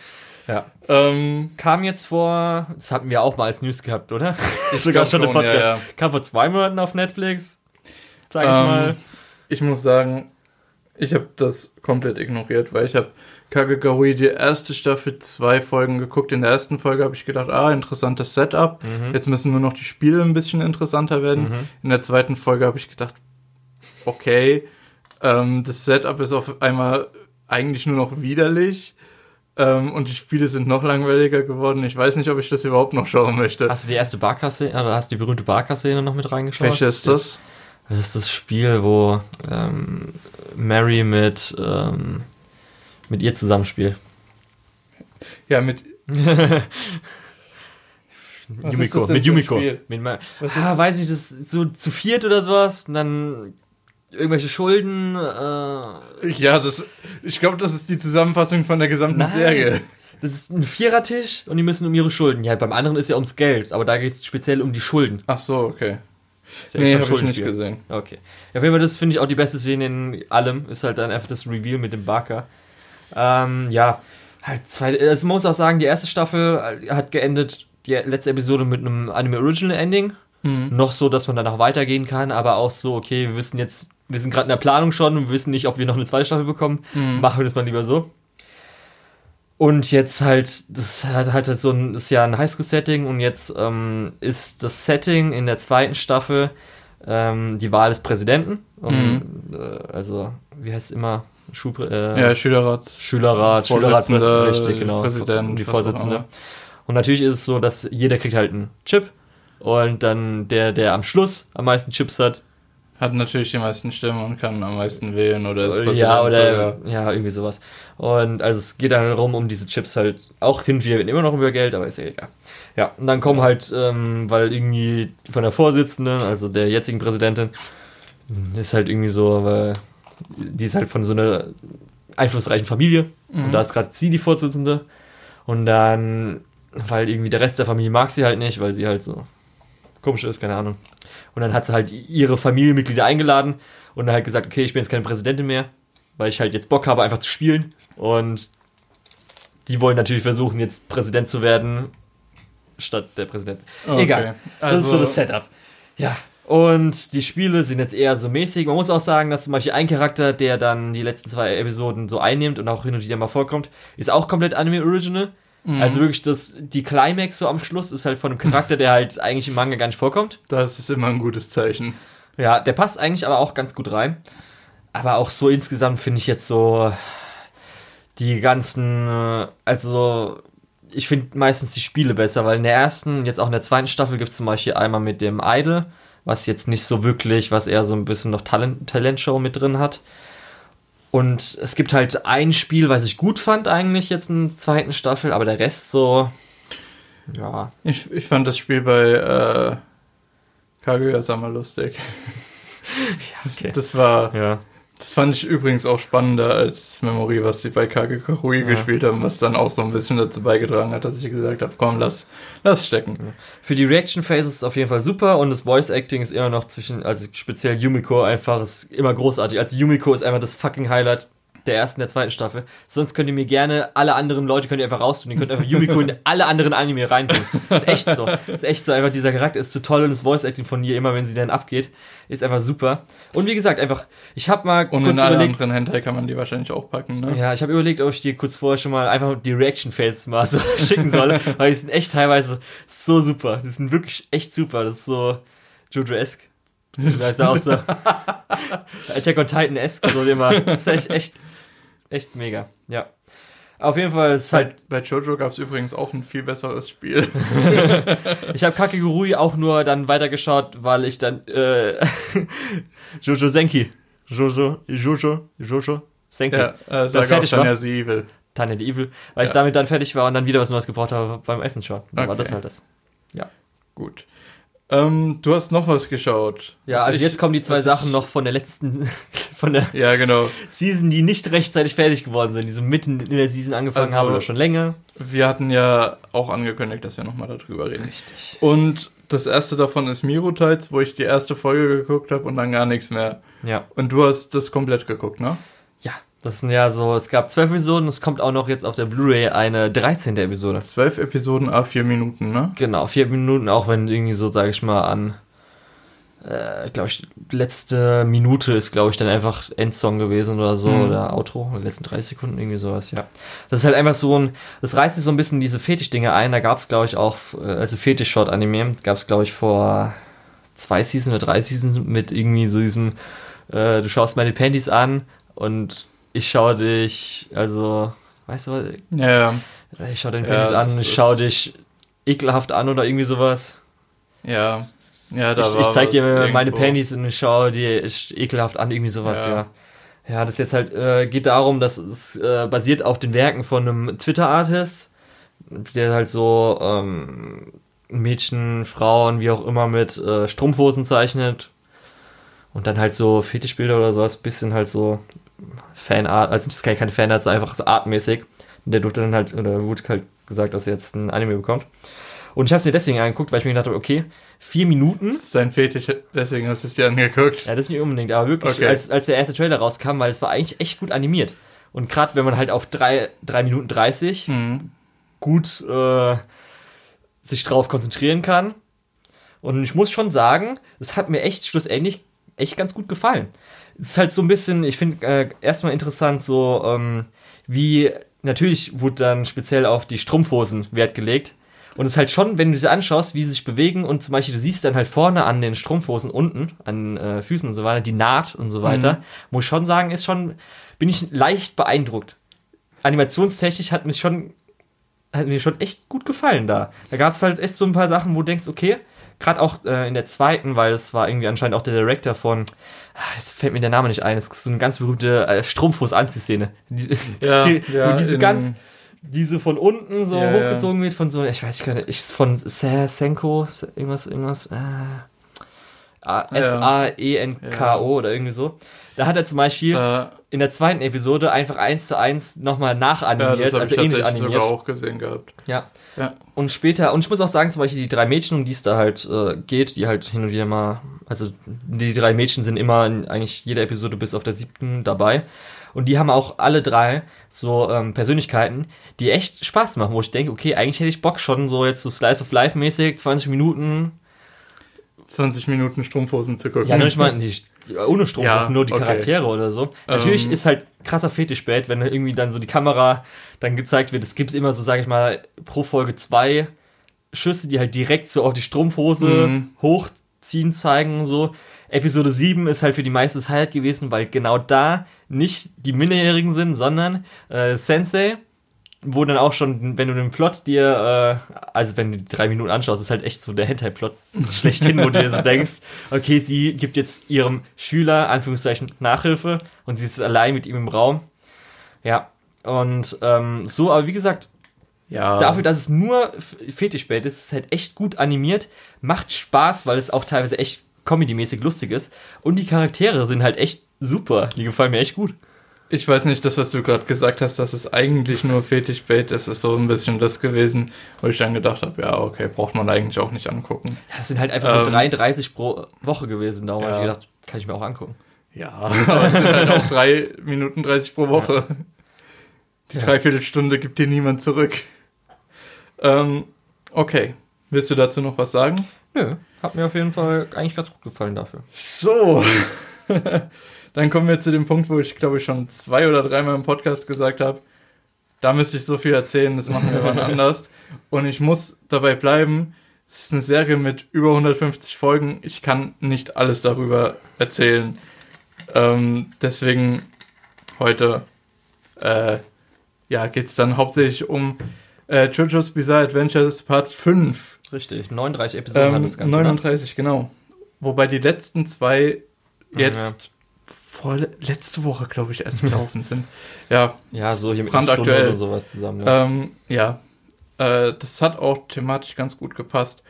Ja. Ähm, Kam jetzt vor, das hatten wir auch mal als News gehabt, oder? ich Sogar schon im Podcast. Ja, ja. Kam vor zwei Monaten auf Netflix. Sag ich Ähm, mal. Ich muss sagen, ich habe das komplett ignoriert, weil ich habe Kagekahoi die erste Staffel zwei Folgen geguckt. In der ersten Folge habe ich gedacht, ah, interessantes Setup. Mhm. Jetzt müssen nur noch die Spiele ein bisschen interessanter werden. Mhm. In der zweiten Folge habe ich gedacht, okay, ähm, das Setup ist auf einmal eigentlich nur noch widerlich. Ähm, und die Spiele sind noch langweiliger geworden. Ich weiß nicht, ob ich das überhaupt noch schauen möchte. Hast du die erste Barker-Szene, oder hast du die berühmte Barker-Szene noch mit reingeschaut? Welche ist das? Das ist das Spiel, wo ähm, Mary mit, ähm, mit ihr zusammenspielt. Ja, mit. [laughs] Yumiko, mit Yumiko. Mit Ma Was ah, weiß ich, das ist so zu viert oder sowas. Und dann irgendwelche Schulden. Äh, Ja, das. Ich glaube, das ist die Zusammenfassung von der gesamten Nein. Serie. das ist ein Vierertisch und die müssen um ihre Schulden. Ja, beim anderen ist ja ums Geld, aber da geht es speziell um die Schulden. Ach so, okay. Ist ja Nee, habe ich nicht Schuldenspiel. gesehen. Okay. Auf jeden Fall, das finde ich auch die beste Szene in allem. Ist halt dann einfach das Reveal mit dem Barker. Ähm, ja, halt zwei. Also man muss auch sagen, die erste Staffel hat geendet, die letzte Episode mit einem Anime Original Ending. Hm. Noch so, dass man danach weitergehen kann, aber auch so, okay, wir wissen jetzt, wir sind gerade in der Planung schon und wissen nicht, ob wir noch eine zweite Staffel bekommen. Hm. Machen wir das mal lieber so. Und jetzt halt, das hat halt so ein, ist ja ein Highschool-Setting und jetzt ähm, ist das Setting in der zweiten Staffel ähm, die Wahl des Präsidenten. Und, äh, also, wie heißt es immer? Schulprä äh, Ja, Schülerrat. Schülerrat, Schülerrat, richtig, genau. Präsident, die Vorsitzende. Und natürlich ist es so, dass jeder kriegt halt einen Chip und dann der, der am Schluss am meisten Chips hat, Hat natürlich die meisten Stimmen und kann am meisten wählen oder ist Präsident ja, oder sogar. ja, irgendwie sowas. Und also es geht dann darum, um diese Chips halt auch hin und wieder immer noch über Geld, aber ist ja egal. Ja, und dann kommen halt, ähm, weil irgendwie von der Vorsitzenden, also der jetzigen Präsidentin, ist halt irgendwie so, weil die ist halt von so einer einflussreichen Familie und Mhm. da ist gerade sie die Vorsitzende und dann, weil irgendwie der Rest der Familie mag sie halt nicht, weil sie halt so komisch ist, keine Ahnung. Und dann hat sie halt ihre Familienmitglieder eingeladen und dann halt gesagt, okay, ich bin jetzt keine Präsidentin mehr, weil ich halt jetzt Bock habe, einfach zu spielen. Und die wollen natürlich versuchen, jetzt Präsident zu werden, statt der Präsident. Okay. Egal. Das ist so das Setup. Ja. Und die Spiele sind jetzt eher so mäßig. Man muss auch sagen, dass zum Beispiel ein Charakter, der dann die letzten zwei Episoden so einnimmt und auch hin und wieder mal vorkommt, ist auch komplett Anime Original. Mhm. Also wirklich, das, die Climax so am Schluss ist halt von einem Charakter, der halt eigentlich im Manga gar nicht vorkommt. Das ist immer ein gutes Zeichen. Ja, der passt eigentlich aber auch ganz gut rein. Aber auch so insgesamt finde ich jetzt so die ganzen, äh, also ich finde meistens die Spiele besser, weil in der ersten, jetzt auch in der zweiten Staffel gibt es zum Beispiel einmal mit dem Idol, was jetzt nicht so wirklich, was eher so ein bisschen noch Talent, Talentshow mit drin hat. Und es gibt halt ein Spiel, was ich gut fand eigentlich jetzt in der zweiten Staffel, aber der Rest so, ja, Ich, ich fand das Spiel bei äh, Kaguya-sama lustig. [laughs] okay. Das war, ja. Das fand ich übrigens auch spannender als das Memory, was sie bei Kage Kahui Ja. gespielt haben, was dann auch so ein bisschen dazu beigetragen hat, dass ich gesagt habe, komm, lass, lass stecken. Für die Reaction Phases ist es auf jeden Fall super und das Voice Acting ist immer noch zwischen, also speziell Yumiko einfach ist immer großartig. Also Yumiko ist einfach das fucking Highlight der ersten, der zweiten Staffel. Sonst könnt ihr mir gerne alle anderen Leute könnt ihr einfach raustun. Ihr könnt einfach Yumiko in alle anderen Anime reintun. ist echt so. ist echt so. Einfach dieser Charakter ist zu toll und das Voice Acting von ihr immer, wenn sie dann abgeht, ist einfach super. Und wie gesagt, einfach, ich habe mal Und kurz in alle überlegt, anderen Hentai kann man die wahrscheinlich auch packen, ne? ja, ich habe überlegt, ob ich dir kurz vorher schon mal einfach die Reaction Phases mal [laughs] so schicken soll, weil die sind echt teilweise so super. Die sind wirklich echt super. Das ist so, Jojo-esque. Beziehungsweise auch so [laughs] Attack on Titan-esque, so immer. Das ist echt, echt, echt mega. Ja. Auf jeden Fall ist Bei, halt. bei Jojo gab es übrigens auch ein viel besseres Spiel. [laughs] [laughs] Ich habe Kakegurui auch nur dann weitergeschaut, weil ich dann äh, [laughs] Jojo Senki. Jojo, Jojo, Jojo Senki. ja, äh, sag auch fertig war? Tanya the Evil. Tanya the Evil, weil ich Ja. damit dann fertig war und dann wieder was Neues gebraucht habe beim Essen schauen. Dann war Okay. das halt das. Gut. Ähm, du hast noch was geschaut. Ja, Was also ich- jetzt kommen die zwei Sachen ich- noch von der letzten, von der Ja, genau. Season, die nicht rechtzeitig fertig geworden sind, die so mitten in der Season angefangen Also- haben oder schon länger. Wir hatten ja auch angekündigt, dass wir nochmal darüber reden. Richtig. Und das erste davon ist Miro Tides, wo ich die erste Folge geguckt habe und dann gar nichts mehr. Ja. Und du hast das komplett geguckt, ne? Ja. Das sind ja so, es gab zwölf Episoden, es kommt auch noch jetzt auf der Blu-ray eine 13. Episode. Zwölf Episoden, a vier Minuten, ne? Genau, vier Minuten, auch wenn irgendwie so, sage ich mal, an, äh, glaube ich, letzte Minute ist, glaube ich, dann einfach Endsong gewesen oder so, Mhm. oder Outro, die letzten 30 Sekunden, irgendwie sowas, ja. Das ist halt einfach so ein, das reißt sich so ein bisschen diese Fetisch-Dinge ein, da gab es, glaube ich, auch, äh, also Fetisch-Short-Anime, gab es, glaube ich, vor zwei Seasons oder drei Seasons mit irgendwie so diesem, äh, du schaust meine Panties an und ich schaue dich, also, weißt du was, Ja, ja. ich schaue deine Ja, Panties an, das ich schaue dich ekelhaft an oder irgendwie sowas. Ja. Ja, da Ich, ich zeig dir meine irgendwo. Panties und ich schaue dir ekelhaft an, irgendwie sowas, ja. Ja. Ja, das jetzt halt äh, geht darum, dass es äh, basiert auf den Werken von einem Twitter-Artist, der halt so ähm, Mädchen, Frauen, wie auch immer mit äh, Strumpfhosen zeichnet und dann halt so Fetischbilder oder sowas, bisschen halt so Fanart, also das ist keine Fanart, sondern einfach so artmäßig. Und der durfte dann halt, oder wurde halt gesagt, dass er jetzt ein Anime bekommt. Und ich habe es mir deswegen angeguckt, weil ich mir gedacht habe, okay, vier Minuten, Das ist sein Fetisch, deswegen hast du es dir angeguckt. ja, das nicht unbedingt, aber wirklich, Okay. als, als der erste Trailer rauskam, weil es war eigentlich echt gut animiert. Und gerade wenn man halt auf drei drei Minuten 30 Mhm. gut äh, sich drauf konzentrieren kann. Und ich muss schon sagen, es hat mir echt schlussendlich echt ganz gut gefallen. Es ist halt so ein bisschen, ich finde äh, erstmal interessant, so ähm, wie natürlich wurde dann speziell auf die Strumpfhosen Wert gelegt. Und es ist halt schon, wenn du sie anschaust, wie sie sich bewegen und zum Beispiel du siehst dann halt vorne an den Strumpfhosen unten, an äh, Füßen und so weiter, die Naht und so weiter, muss ich schon sagen, ist schon, bin ich leicht beeindruckt. Animationstechnisch hat mich schon hat mir schon echt gut gefallen da. Da gab es halt echt so ein paar Sachen, wo du denkst, okay, gerade auch äh, in der zweiten, weil es war irgendwie anscheinend auch der Director von, ah, jetzt fällt mir der Name nicht ein, es ist so eine ganz berühmte äh, Strumpfhose-Anziehszene. Die, Ja, die, ja, diese ganz, diese von unten so Ja, ja. hochgezogen wird, von so, ich weiß gar nicht, ist von Senko, irgendwas, irgendwas, äh, S-A-E-N-K-O oder irgendwie so. Da hat er zum Beispiel Äh, in der zweiten Episode einfach eins zu eins nochmal ja, nachanimiert, das habe also ich ähnlich animiert. sogar auch gesehen gehabt. Ja. Ja. Und später, und ich muss auch sagen, zum Beispiel die drei Mädchen, um die es da halt äh, geht, die halt hin und wieder mal, also die drei Mädchen sind immer in eigentlich jeder Episode bis auf der siebten dabei. Und die haben auch alle drei so ähm, Persönlichkeiten, die echt Spaß machen, wo ich denke, okay, eigentlich hätte ich Bock schon so jetzt so Slice of Life mäßig, 20 Minuten. 20 Minuten Strumpfhosen zu gucken. Ja, nur mal die, ohne Strom, Ja, nur die okay. Charaktere oder so. Natürlich Ähm. ist halt krasser Fetischbild, wenn irgendwie dann so die Kamera dann gezeigt wird. Es gibt immer so, sag ich mal, pro Folge zwei Schüsse, die halt direkt so auf die Strumpfhose Mhm. Hochziehen zeigen und so. Episode 7 ist halt für die meisten Highlight gewesen, weil genau da nicht die Minderjährigen sind, sondern äh, Sensei, wo dann auch schon, wenn du den Plot dir, äh, also wenn du die drei Minuten anschaust, ist halt echt so der Hentai-Plot [laughs] schlechthin, wo du dir so denkst, okay, sie gibt jetzt ihrem Schüler, Anführungszeichen, Nachhilfe und sie ist allein mit ihm im Raum. Ja, und ähm, so, aber wie gesagt, ja. dafür, dass es nur Fetischbait ist, ist es halt echt gut animiert, macht Spaß, weil es auch teilweise echt comedy-mäßig lustig ist und die Charaktere sind halt echt super, die gefallen mir echt gut. Ich weiß nicht, das, was du gerade gesagt hast, dass es eigentlich nur Fetischbait ist, ist so ein bisschen das gewesen, wo ich dann gedacht habe, ja, okay, braucht man eigentlich auch nicht angucken. Das sind halt einfach nur Ähm, 33 pro Woche gewesen, darum habe ja. ich gedacht, kann ich mir auch angucken. Ja, [laughs] aber es sind halt auch drei Minuten 30 pro Woche. Die Ja. Dreiviertelstunde gibt dir niemand zurück. Ähm, okay. Willst du dazu noch was sagen? Nö, hat mir auf jeden Fall eigentlich ganz gut gefallen dafür. So. [laughs] Dann kommen wir zu dem Punkt, wo ich glaube ich schon zwei oder dreimal im Podcast gesagt habe, da müsste ich so viel erzählen, das machen wir wann [laughs] anders. Und ich muss dabei bleiben, Es ist eine Serie mit über 150 Folgen. Ich kann nicht alles darüber erzählen. Ähm, deswegen heute äh, ja, geht es dann hauptsächlich um äh, JoJo's Bizarre Adventures Part 5. Richtig, 39 Episoden Ähm, hat das Ganze. 39, genau. Wobei die letzten zwei jetzt vor, letzte Woche, glaube ich, erst gelaufen sind. Ja, Ne? Ja, so hier mit brandaktuell. Oder sowas zusammen. Ne? ähm, ja. Äh, das hat auch thematisch ganz gut gepasst.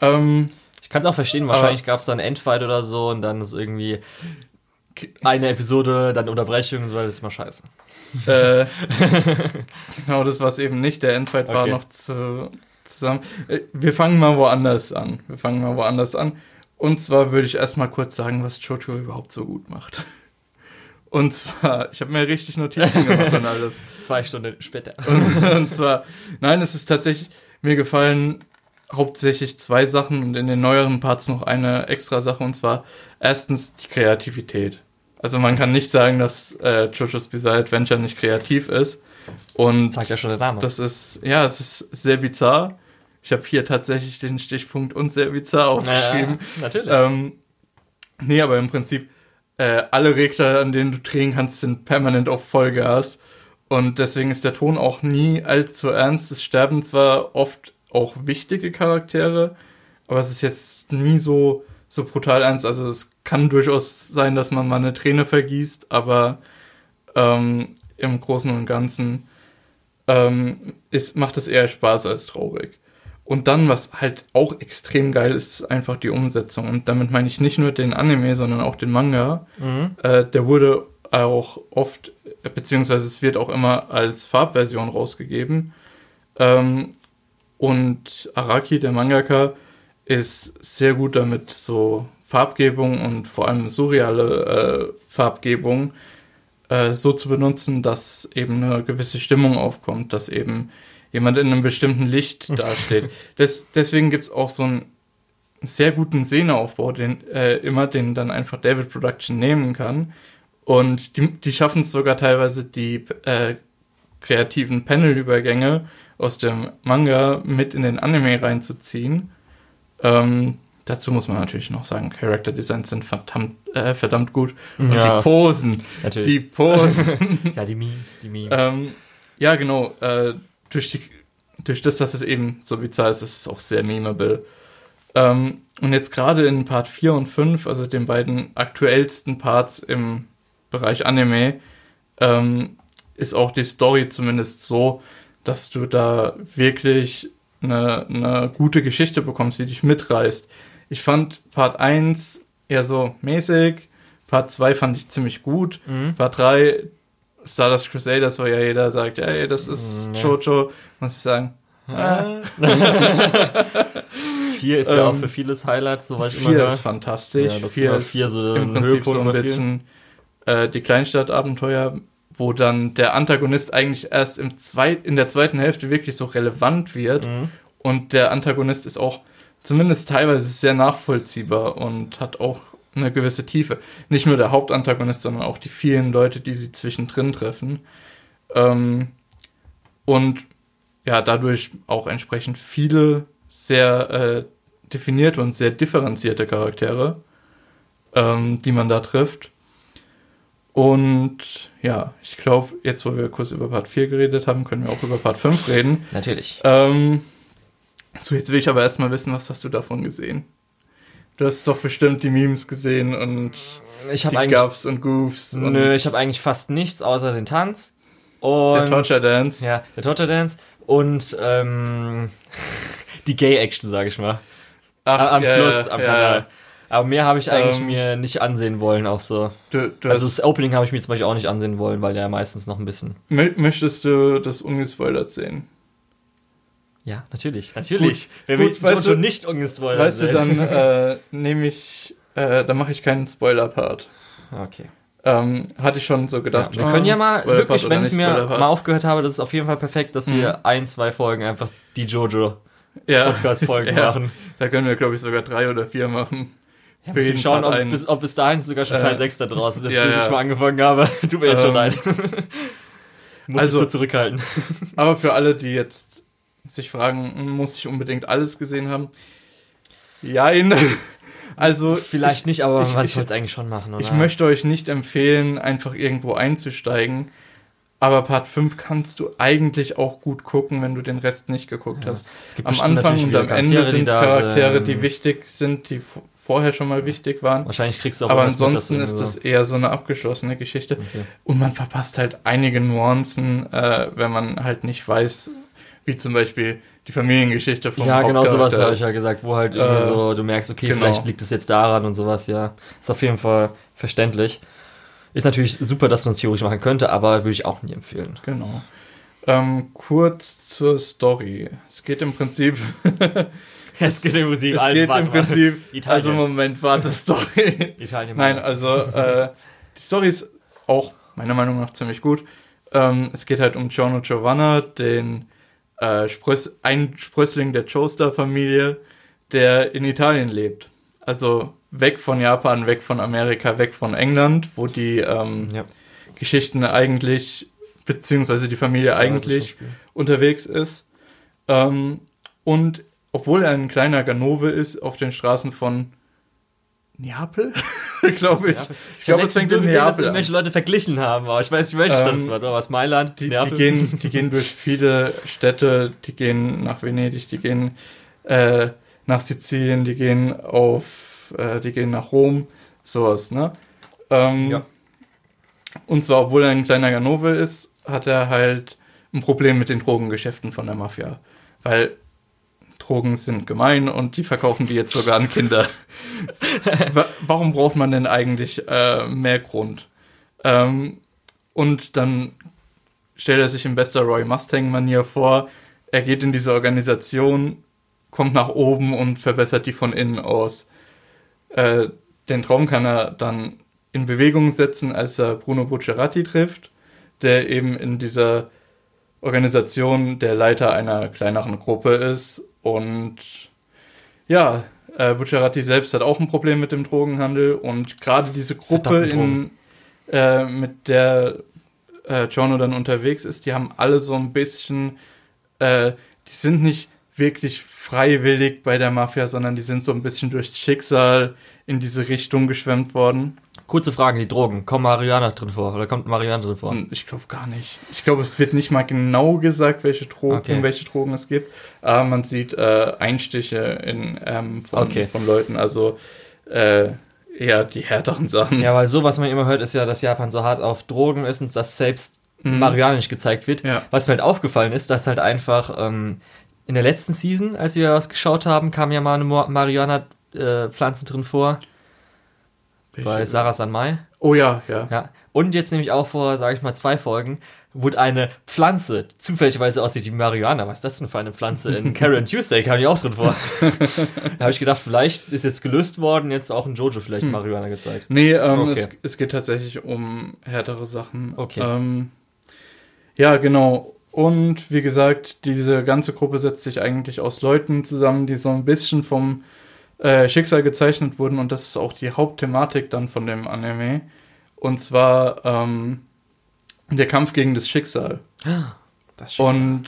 Ähm, Ich kann es auch verstehen, wahrscheinlich gab es da einen Endfight oder so und dann ist irgendwie eine Episode, dann Unterbrechung und so, das ist immer scheiße. äh, [laughs] genau, das war es eben nicht. Der Endfight war Okay. noch zu, zusammen. Äh, Wir fangen mal woanders an. Wir fangen mal woanders an. Und zwar würde ich erstmal kurz sagen, was Jojo überhaupt so gut macht. Und zwar, ich habe mir richtig Notizen gemacht und alles. [laughs] Zwei Stunden später. Und, und zwar, nein, es ist tatsächlich, mir gefallen hauptsächlich zwei Sachen und in den neueren Parts noch eine extra Sache und zwar erstens die Kreativität. Also man kann nicht sagen, dass äh, JoJo's Bizarre Adventure nicht kreativ ist und Sagt ja schon der Name. das ist, ja, es ist sehr bizarr. Ich habe hier tatsächlich den Stichpunkt und sehr bizarr aufgeschrieben. Ja, natürlich. Ähm, nee, aber im Prinzip, äh, alle Regler, an denen du drehen kannst, sind permanent auf Vollgas. Und deswegen ist der Ton auch nie allzu ernst. Es sterben zwar oft auch wichtige Charaktere, aber es ist jetzt nie so, so brutal ernst. Also es kann durchaus sein, dass man mal eine Träne vergießt, aber ähm, im Großen und Ganzen ähm, ist, macht es eher Spaß als traurig. Und dann, was halt auch extrem geil ist, ist einfach die Umsetzung. Und damit meine ich nicht nur den Anime, sondern auch den Manga. mhm. Äh, der wurde auch oft, beziehungsweise es wird auch immer als Farbversion rausgegeben. Ähm, und Araki, der Mangaka, ist sehr gut damit, so Farbgebung und vor allem surreale äh, Farbgebung äh, so zu benutzen, dass eben eine gewisse Stimmung aufkommt, dass eben jemand in einem bestimmten Licht [laughs] dasteht. Des, deswegen gibt es auch so einen sehr guten Szeneaufbau, den äh, immer den dann einfach David Production nehmen kann. Und die, die schaffen es sogar teilweise, die äh, kreativen Panelübergänge aus dem Manga mit in den Anime reinzuziehen. Ähm, dazu muss man natürlich noch sagen, Character Designs sind verdammt, äh, verdammt gut. Und Ja. die Posen, Natürlich. die Posen. [laughs] ja, die Memes, die Memes. ähm, ja, genau. Äh, durch, die, durch das, dass es eben so bizarr ist, ist es auch sehr memeable. Ähm, und jetzt gerade in Part 4 und 5, also den beiden aktuellsten Parts im Bereich Anime, ähm, ist auch die Story zumindest so, dass du da wirklich eine, eine gute Geschichte bekommst, die dich mitreißt. Ich fand Part 1 eher so mäßig, Part 2 fand ich ziemlich gut, Mhm. Part 3 Stardust Crusaders, wo ja jeder sagt, ey, das ist Mm, ja. Jojo, muss ich sagen. Ah. [laughs] Vier ist ja auch Ähm, für vieles Highlight, soweit ich immer 4 höre. ist fantastisch. Ja, das 4 war ist vier so im Prinzip so ein vier. bisschen äh, die Kleinstadtabenteuer, wo dann der Antagonist eigentlich erst im zweit, in der zweiten Hälfte wirklich so relevant wird. Mhm. Und der Antagonist ist auch zumindest teilweise sehr nachvollziehbar und hat auch eine gewisse Tiefe. Nicht nur der Hauptantagonist, sondern auch die vielen Leute, die sie zwischendrin treffen. Ähm, und ja, dadurch auch entsprechend viele sehr äh, definierte und sehr differenzierte Charaktere, ähm, die man da trifft. Und ja, ich glaube, jetzt wo wir kurz über Part 4 geredet haben, können wir auch über Part 5 reden. Natürlich. Ähm, so, jetzt will ich aber erstmal wissen, was hast du davon gesehen? Du hast doch bestimmt die Memes gesehen und Ich die. Guffs und Goofs und Nö, ich habe eigentlich fast nichts außer den Tanz. Und der Torture Dance. Ja, der Torture Dance. Und ähm, [laughs] die Gay-Action, sage ich mal. Ach, am ja, Fluss, am ja. Kanal. Aber mehr habe ich eigentlich Ähm, mir nicht ansehen wollen, auch so. Du, du Also das Opening habe ich mir zum Beispiel auch nicht ansehen wollen, weil der meistens noch ein bisschen. mö- möchtest du das ungespoilert sehen? Ja, natürlich, natürlich. Gut, will weißt Jojo du- nicht ungespoilert weißt du, sehen? dann [laughs] äh, nehme ich, äh, dann mache ich keinen Spoiler-Part. Okay. Ähm, hatte ich schon so Ja, gedacht. wir ah, können ja mal, wirklich, wenn ich mir mal aufgehört habe, das ist auf jeden Fall perfekt, dass Mhm. wir ein, zwei Folgen einfach die ja, Jojo-Podcast-Folgen [laughs] Ja. machen. Da können wir, glaube ich, sogar drei oder vier machen. Ja, Für jeden schauen, ob bis, ob bis dahin sogar schon Teil Äh, 6 da draußen ist, [laughs] ja, ja. ich mal angefangen habe. [laughs] Tut mir jetzt schon Ähm, leid. [laughs] Muss also- ich so zurückhalten. Aber für alle, die jetzt sich fragen, muss ich unbedingt alles gesehen haben? Jein. Also vielleicht ich, nicht, aber ich, man soll es eigentlich schon machen, oder? Ich möchte euch nicht empfehlen, einfach irgendwo einzusteigen. Aber Part 5 kannst du eigentlich auch gut gucken, wenn du den Rest nicht geguckt Ja. hast. Es gibt Am Anfang und am Ende sind Charaktere, die wichtig sind, die vorher schon mal wichtig waren. Wahrscheinlich kriegst du auch Aber mit, ansonsten dass ist das eher so eine abgeschlossene Geschichte. Okay. Und man verpasst halt einige Nuancen, äh, wenn man halt nicht weiß, wie zum Beispiel die Familiengeschichte vom Ja, genau sowas habe ich ja gesagt, wo halt irgendwie Äh, so, du merkst, okay, genau. vielleicht liegt es jetzt daran und sowas, ja. Ist auf jeden Fall verständlich. Ist natürlich super, dass man es theoretisch machen könnte, aber würde ich auch nie empfehlen. Genau. Ähm, kurz zur Story. Es geht im Prinzip, [laughs] [laughs] Es geht im Prinzip, es geht im Prinzip, Italien. also Moment, warte, Story. Italien. Nein, also äh, die Story ist auch meiner Meinung nach ziemlich gut. Ähm, es geht halt um Giorno Giovanna, den äh, Spröss ein Sprössling der Joestar-Familie, der in Italien lebt. Also weg von Japan, weg von Amerika, weg von England, wo die ähm, ja, Geschichten eigentlich, beziehungsweise die Familie eigentlich unterwegs ist. Ähm, und obwohl er ein kleiner Ganove ist, auf den Straßen von Neapel, [laughs] glaube ich. Ich glaube, es fängt in gesehen, Neapel an. irgendwelche Leute verglichen haben, aber ich weiß nicht, welche Stadt Ähm, es war. Oder was Mailand? Die, die, Neapel? gehen, [laughs] die gehen durch viele Städte, die gehen nach Venedig, die gehen äh, nach Sizilien, die gehen auf, äh, die gehen nach Rom, sowas, ne? Ähm, Ja. Und zwar, obwohl er ein kleiner Ganove ist, hat er halt ein Problem mit den Drogengeschäften von der Mafia. Weil Drogen sind gemein und die verkaufen die jetzt sogar an Kinder. [laughs] Wa- Warum braucht man denn eigentlich äh, mehr Grund? Ähm, und dann stellt er sich in bester Roy Mustang-Manier vor, er geht in diese Organisation, kommt nach oben und verbessert die von innen aus. Äh, den Traum kann er dann in Bewegung setzen, als er Bruno Bucciarati trifft, der eben in dieser Organisation der Leiter einer kleineren Gruppe ist. Und ja, äh, Bucciarati selbst hat auch ein Problem mit dem Drogenhandel und gerade diese Gruppe, in, äh, mit der äh, Giorno dann unterwegs ist, die haben alle so ein bisschen, äh, die sind nicht wirklich freiwillig bei der Mafia, sondern die sind so ein bisschen durchs Schicksal in diese Richtung geschwemmt worden. Kurze Frage, die Drogen. Kommt Marihuana drin vor? Oder kommt Marihuana drin vor? Und ich glaube gar nicht. Ich glaube, es wird nicht mal genau gesagt, welche Drogen, Okay. welche Drogen es gibt. Aber man sieht äh, Einstiche in, ähm, von, Okay. von Leuten, also äh, eher die härteren Sachen. Ja, weil so, was man immer hört, ist ja, dass Japan so hart auf Drogen ist und dass selbst Mhm. Marihuana nicht gezeigt wird. Ja. Was mir halt aufgefallen ist, dass halt einfach ähm, in der letzten Season, als wir was geschaut haben, kam ja mal eine Marihuana-Pflanze drin vor. Bei Sarah Sanmai. Oh ja, ja. Ja. Und jetzt nämlich auch vor, sage ich mal, zwei Folgen, wurde eine Pflanze, zufälligerweise aussieht wie Marihuana. Was ist das denn für eine Pflanze? In [laughs] Karen Tuesday kam die auch drin vor. da habe ich gedacht, vielleicht ist jetzt gelöst worden, jetzt auch in Jojo vielleicht Hm. Marihuana gezeigt. Nee, ähm, Okay. es, es geht tatsächlich um härtere Sachen. Okay. Ähm, ja, genau. Und wie gesagt, diese ganze Gruppe setzt sich eigentlich aus Leuten zusammen, die so ein bisschen vom äh, Schicksal gezeichnet wurden. Und das ist auch die Hauptthematik dann von dem Anime. Und zwar ähm, der Kampf gegen das Schicksal. Das Und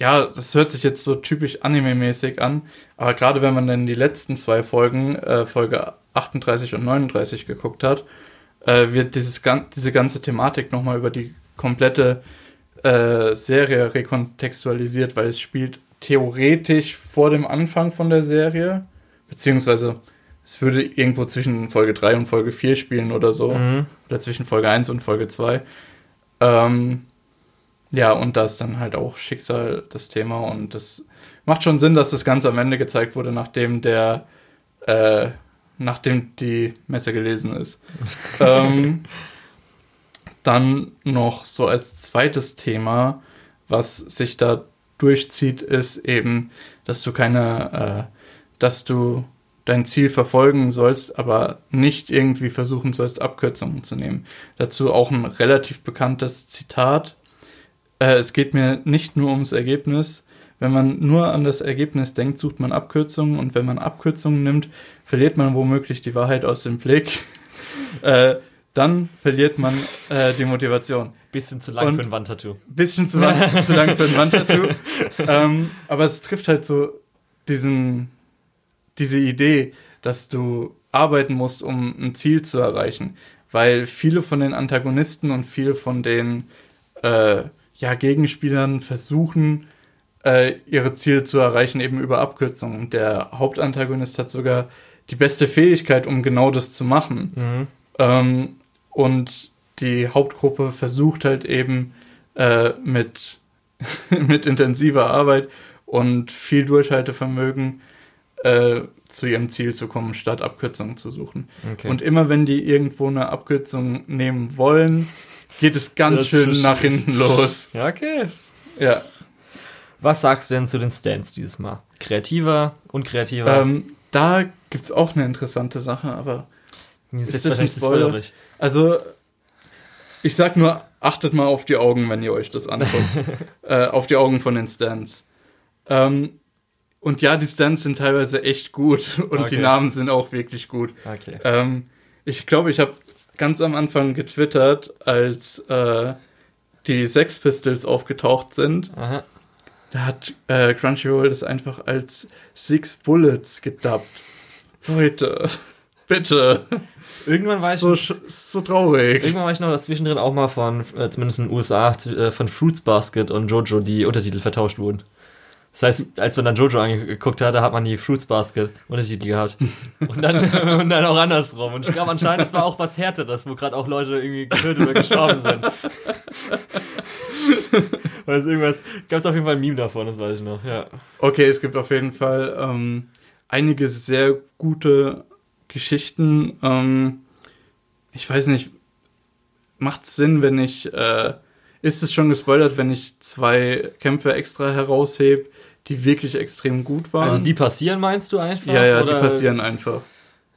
ja, das hört sich jetzt so typisch anime-mäßig an, aber gerade wenn man dann die letzten zwei Folgen, äh, Folge 38 und 39 geguckt hat, äh, wird dieses, diese ganze Thematik nochmal über die komplette äh, Serie rekontextualisiert, weil es spielt theoretisch vor dem Anfang von der Serie, beziehungsweise es würde irgendwo zwischen Folge 3 und Folge 4 spielen oder so Mhm. oder zwischen Folge 1 und Folge 2. Ähm, ja, und da ist dann halt auch Schicksal das Thema und das macht schon Sinn, dass das Ganze am Ende gezeigt wurde, nachdem der, äh, nachdem die Messe gelesen ist. [laughs] ähm, dann noch so als zweites Thema, was sich da durchzieht, ist eben, dass du keine, äh, dass du dein Ziel verfolgen sollst, aber nicht irgendwie versuchen sollst, Abkürzungen zu nehmen. Dazu auch ein relativ bekanntes Zitat. Äh, es geht mir nicht nur ums Ergebnis. Wenn man nur an das Ergebnis denkt, sucht man Abkürzungen und wenn man Abkürzungen nimmt, verliert man womöglich die Wahrheit aus dem Blick. [laughs] äh, dann verliert man äh, die Motivation. Bisschen zu lang Und- für ein Wandtattoo. Bisschen zu lang, zu lang für ein [laughs] Wandtattoo. ähm, aber es trifft halt so diesen, diese Idee, dass du arbeiten musst, um ein Ziel zu erreichen. Weil viele von den Antagonisten und viele von den äh, ja, Gegenspielern versuchen, äh, ihre Ziele zu erreichen, eben über Abkürzungen. Der Hauptantagonist hat sogar die beste Fähigkeit, um genau das zu machen. Mhm. Ähm, und die Hauptgruppe versucht halt eben äh, mit, [laughs] mit intensiver Arbeit und viel Durchhaltevermögen äh, zu ihrem Ziel zu kommen, statt Abkürzungen zu suchen. Okay. Und immer wenn die irgendwo eine Abkürzung nehmen wollen, geht es ganz Das schön nach hinten los. [laughs] ja, okay. Ja. Was sagst du denn zu den Stands dieses Mal? Kreativer, unkreativer? Ähm, da gibt's auch eine interessante Sache, aber ist ist das zu Spoiler? spoilerig. Also, ich sag nur, achtet mal auf die Augen, wenn ihr euch das anguckt. [laughs] äh, auf die Augen von den Stands. Ähm, und ja, die Stands sind teilweise echt gut und die Okay. Namen sind auch wirklich gut. Okay. Ähm, ich glaube, ich habe ganz am Anfang getwittert, als äh, die Sex Pistols aufgetaucht sind. Aha. Da hat äh, Crunchyroll das einfach als Six Bullets gedubbt. Leute, [laughs] bitte. Irgendwann war ich, So, so traurig. irgendwann war ich noch zwischendrin auch mal von, äh, zumindest in den USA, äh, von Fruits Basket und Jojo die Untertitel vertauscht wurden. Das heißt, als man dann Jojo angeguckt hat, da hat man die Fruits Basket Untertitel gehabt. Und dann, [laughs] und dann auch andersrum. Und ich glaube anscheinend, es war auch was Härteres, wo gerade auch Leute irgendwie getötet oder gestorben sind. [laughs] Weil es irgendwas, gab es auf jeden Fall ein Meme davon, das weiß ich noch, ja. Okay, es gibt auf jeden Fall ähm, einige sehr gute Geschichten. Ähm, ich weiß nicht, macht es Sinn, wenn ich, äh, ist es schon gespoilert, wenn ich zwei Kämpfe extra heraushebe, die wirklich extrem gut waren? Also die passieren, meinst du einfach? ja, ja, oder? die passieren einfach.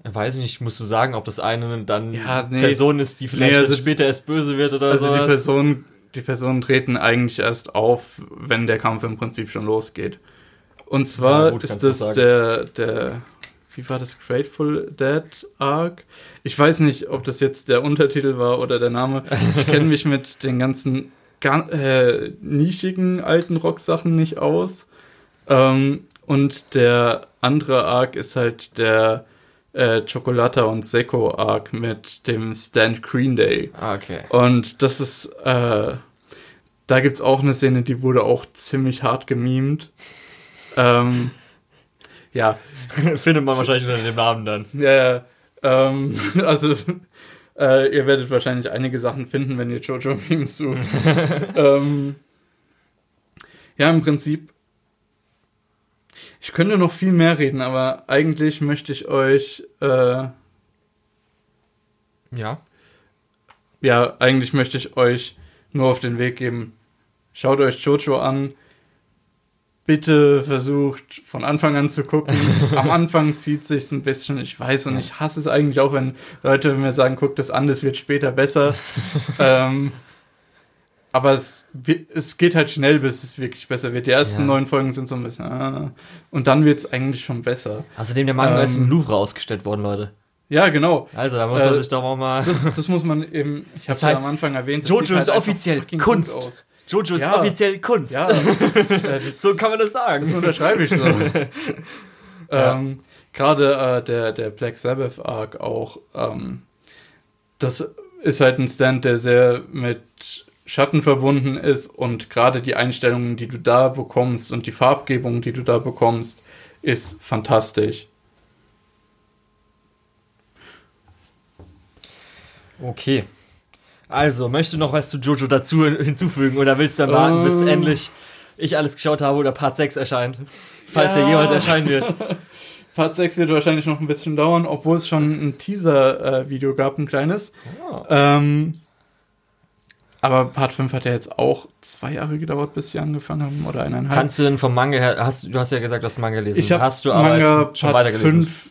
Weiß ich nicht, musst du sagen, ob das eine dann Ja, nee. Person ist, die vielleicht Nee, also- später erst böse wird oder Also so. die Personen, die Personen treten eigentlich erst auf, wenn der Kampf im Prinzip schon losgeht. Und zwar Ja, gut, ist das der, der, wie war das, Grateful Dead Arc? Ich weiß nicht, ob das jetzt der Untertitel war oder der Name. Ich kenne [laughs] mich mit den ganzen ga- äh, nischigen alten Rock-Sachen nicht aus. Ähm, und der andere Arc ist halt der äh, Chocolata und Seko Arc mit dem Stand Green Day. ah, okay. Und das ist, äh, da gibt's auch eine Szene, die wurde auch ziemlich hart gemimt. Ähm, ja, [laughs] Findet man wahrscheinlich unter dem Namen dann. ja, ja, ähm, [laughs] also äh, ihr werdet wahrscheinlich einige Sachen finden, wenn ihr Jojo-Memes sucht. [laughs] ähm, ja, im Prinzip, ich könnte noch viel mehr reden, aber eigentlich möchte ich euch, äh, Ja. ja, eigentlich möchte ich euch nur auf den Weg geben. Schaut euch Jojo an. Bitte versucht von Anfang an zu gucken. [laughs] Am Anfang zieht sich's ein bisschen, ich weiß, und ich hasse es eigentlich auch, wenn Leute mir sagen, guckt das an, das wird später besser. [laughs] ähm, aber es, es geht halt schnell, bis es wirklich besser wird. Die ersten Ja. neun Folgen sind so ein bisschen, ah, und dann wird's eigentlich schon besser. Außerdem, der Manga Ähm, ist im Louvre ausgestellt worden, Leute. Ja, genau. Also, da muss man äh, sich doch auch mal. Das, das muss man eben, ich habe Das ja am Anfang erwähnt, Jojo halt ist offiziell Kunst. Jojo ist Ja. offiziell Kunst. Ja, [laughs] äh, das, [laughs] So kann man das sagen. das unterschreibe ich so. [laughs] ähm, Gerade äh, der, der Black Sabbath Arc auch, ähm, das ist halt ein Stand, der sehr mit Schatten verbunden ist und gerade die Einstellungen, die du da bekommst und die Farbgebung, die du da bekommst, ist fantastisch. Okay. Also, möchtest du noch was zu Jojo dazu hinzufügen oder willst du dann warten, bis Ähm. endlich ich alles geschaut habe oder Part 6 erscheint? Falls Ja. er jemals erscheinen wird. [laughs] Part 6 wird wahrscheinlich noch ein bisschen dauern, obwohl es schon ein Teaser-Video gab, ein kleines. Oh. Ähm, aber Part 5 hat ja jetzt auch zwei Jahre gedauert, bis sie angefangen haben, oder eineinhalb. Kannst du denn vom Manga her, hast, du hast ja gesagt, du hast Manga gelesen. ich hast du aber Manga schon Part weitergelesen? 5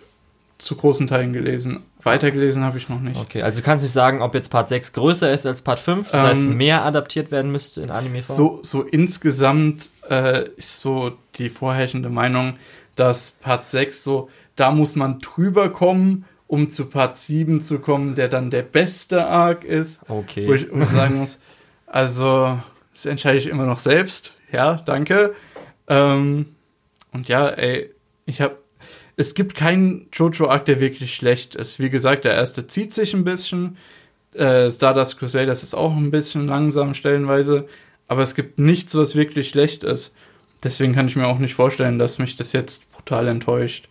zu großen Teilen gelesen. Weitergelesen habe ich noch nicht. Okay, also du kannst nicht sagen, ob jetzt Part 6 größer ist als Part 5, das heißt Ähm, mehr adaptiert werden müsste in Anime-Form? So, so insgesamt äh, ist so die vorherrschende Meinung, dass Part 6 so, da muss man drüber kommen, um zu Part 7 zu kommen, der dann der beste Arc ist. Okay. Wo ich, wo ich sagen muss, also, das entscheide ich immer noch selbst. Ja, danke. Ähm, und ja, ey, ich habe es gibt keinen Jojo-Arc, der wirklich schlecht ist. Wie gesagt, der erste zieht sich ein bisschen. Äh, Stardust Crusaders ist auch ein bisschen langsam stellenweise. Aber es gibt nichts, was wirklich schlecht ist. Deswegen kann ich mir auch nicht vorstellen, dass mich das jetzt brutal enttäuscht.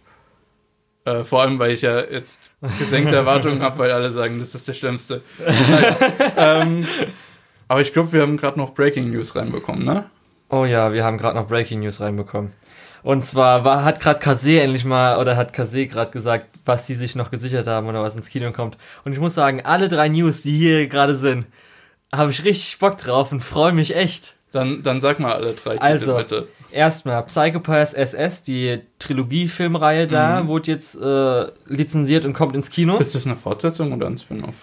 Äh, vor allem, weil ich ja jetzt gesenkte [laughs] Erwartungen habe, weil alle sagen, das ist der Schlimmste. ähm, aber ich glaube, wir haben gerade noch Breaking News reinbekommen, ne? Oh ja, wir haben gerade noch Breaking News reinbekommen. Und zwar war, hat gerade Kase endlich mal, oder hat Kase gerade gesagt, was die sich noch gesichert haben oder was ins Kino kommt. Und ich muss sagen, alle drei News, die hier gerade sind, habe ich richtig Bock drauf und freue mich echt. Dann, dann sag mal alle drei Titel also, bitte. Erstmal Psychopaths SS, die Trilogie-Filmreihe da, mhm. wurde jetzt äh, lizenziert und kommt ins Kino. Ist das eine Fortsetzung oder ein Spin-off?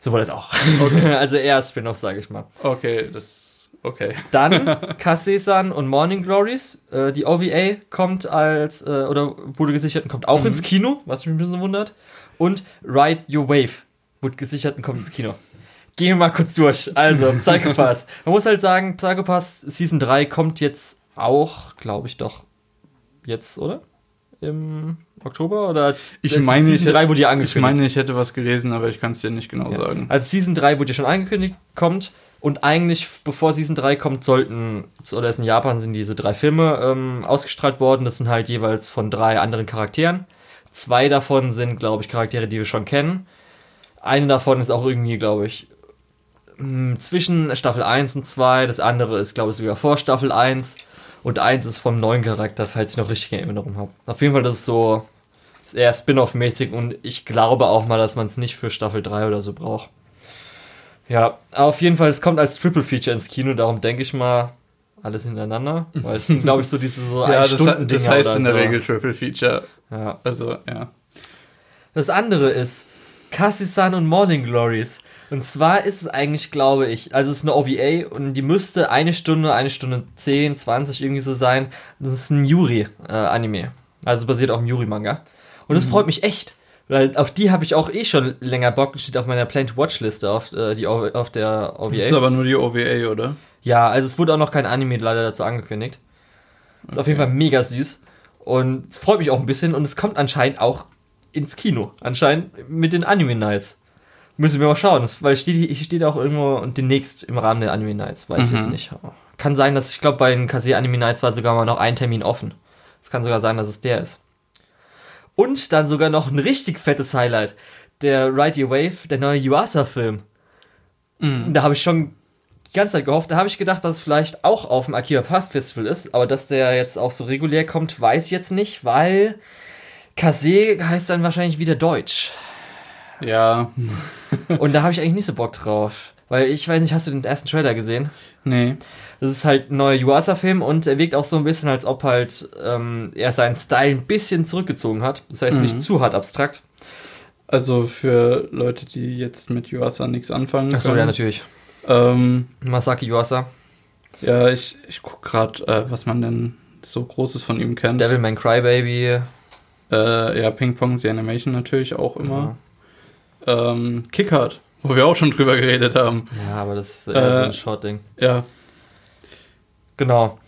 Sowohl als auch. Okay. [laughs] also eher Spin-off, sage ich mal. Okay, das Okay. Dann [laughs] Kase-san und Morning Glories. Äh, die OVA kommt als, äh, oder wurde gesichert und kommt auch mhm. ins Kino, was mich ein bisschen wundert. Und Ride Your Wave wurde gesichert und kommt ins Kino. Gehen wir mal kurz durch. Also, [laughs] Psychopass. Man muss halt sagen, Psychopass Season 3 kommt jetzt auch, glaube ich doch, jetzt, oder? Im Oktober oder ich meine, Season ich 3 wurde ja angekündigt. Ich meine, ich hätte was gelesen, aber ich kann es dir nicht genau ja. sagen. Also Season 3 wurde ja schon angekündigt, kommt und eigentlich, bevor Season 3 kommt, sollten, oder es in Japan sind diese drei Filme ähm, ausgestrahlt worden. Das sind halt jeweils von drei anderen Charakteren. Zwei davon sind, glaube ich, Charaktere, die wir schon kennen. Eine davon ist auch irgendwie, glaube ich, hm, zwischen Staffel 1 und 2. Das andere ist, glaube ich, sogar vor Staffel 1. Und eins ist vom neuen Charakter, falls ich noch richtig in Erinnerung habe. Auf jeden Fall, das ist so eher Spin-off-mäßig und ich glaube auch mal, dass man es nicht für Staffel 3 oder so braucht. Ja, auf jeden Fall, es kommt als Triple Feature ins Kino, darum denke ich mal alles hintereinander, weil es sind, glaube ich, so diese so [laughs] ja, das, das heißt in der so. Regel Triple Feature. Ja. Also, ja. Das andere ist Cassie-san und Morning Glories. Und zwar ist es eigentlich, glaube ich, also es ist eine OVA und die müsste eine Stunde, eine Stunde 10, 20 irgendwie so sein. Das ist ein Yuri-Anime. Äh, also basiert auf dem Yuri-Manga. Und das mhm. freut mich echt. Weil auf die habe ich auch eh schon länger Bock, steht auf meiner Planned Watch Liste auf, äh, die, auf der OVA. Das ist aber nur die OVA, oder? Ja, also es wurde auch noch kein Anime leider dazu angekündigt. Ist okay. auf jeden Fall mega süß. Und es freut mich auch ein bisschen und es kommt anscheinend auch ins Kino. Anscheinend mit den Anime Nights. Müssen wir mal schauen, das, weil steht, steht auch irgendwo und demnächst im Rahmen der Anime Nights, weiß mhm. ich jetzt mhm. nicht. Kann sein, dass ich glaube, bei den Kase Anime Nights war sogar mal noch ein Termin offen. Es kann sogar sein, dass es der ist. Und dann sogar noch ein richtig fettes Highlight. Der Ride Your Wave, der neue Yuasa-Film. Mhm. Da habe ich schon die ganze Zeit gehofft. Da habe ich gedacht, dass es vielleicht auch auf dem Akiba Pass Festival ist. Aber dass der jetzt auch so regulär kommt, weiß ich jetzt nicht, weil Kase heißt dann wahrscheinlich wieder Deutsch. Ja. [laughs] Und da habe ich eigentlich nicht so Bock drauf. Weil ich weiß nicht, hast du den ersten Trailer gesehen? Nee. Das ist halt ein neuer Yuasa-Film und er wirkt auch so ein bisschen, als ob halt ähm, er seinen Style ein bisschen zurückgezogen hat. Das heißt, mhm. nicht zu hart abstrakt. Also für Leute, die jetzt mit Yuasa nichts anfangen Achso, ja, natürlich. Ähm, Masaki Yuasa. Ja, ich, ich guck gerade, äh, was man denn so Großes von ihm kennt. Devilman Crybaby. Äh, ja, Ping Pong, The Animation natürlich auch immer. Ja. Ähm, Kickard, wo wir auch schon drüber geredet haben. Ja, aber das ist eher äh, so ein Short-Ding. Ja, Genau.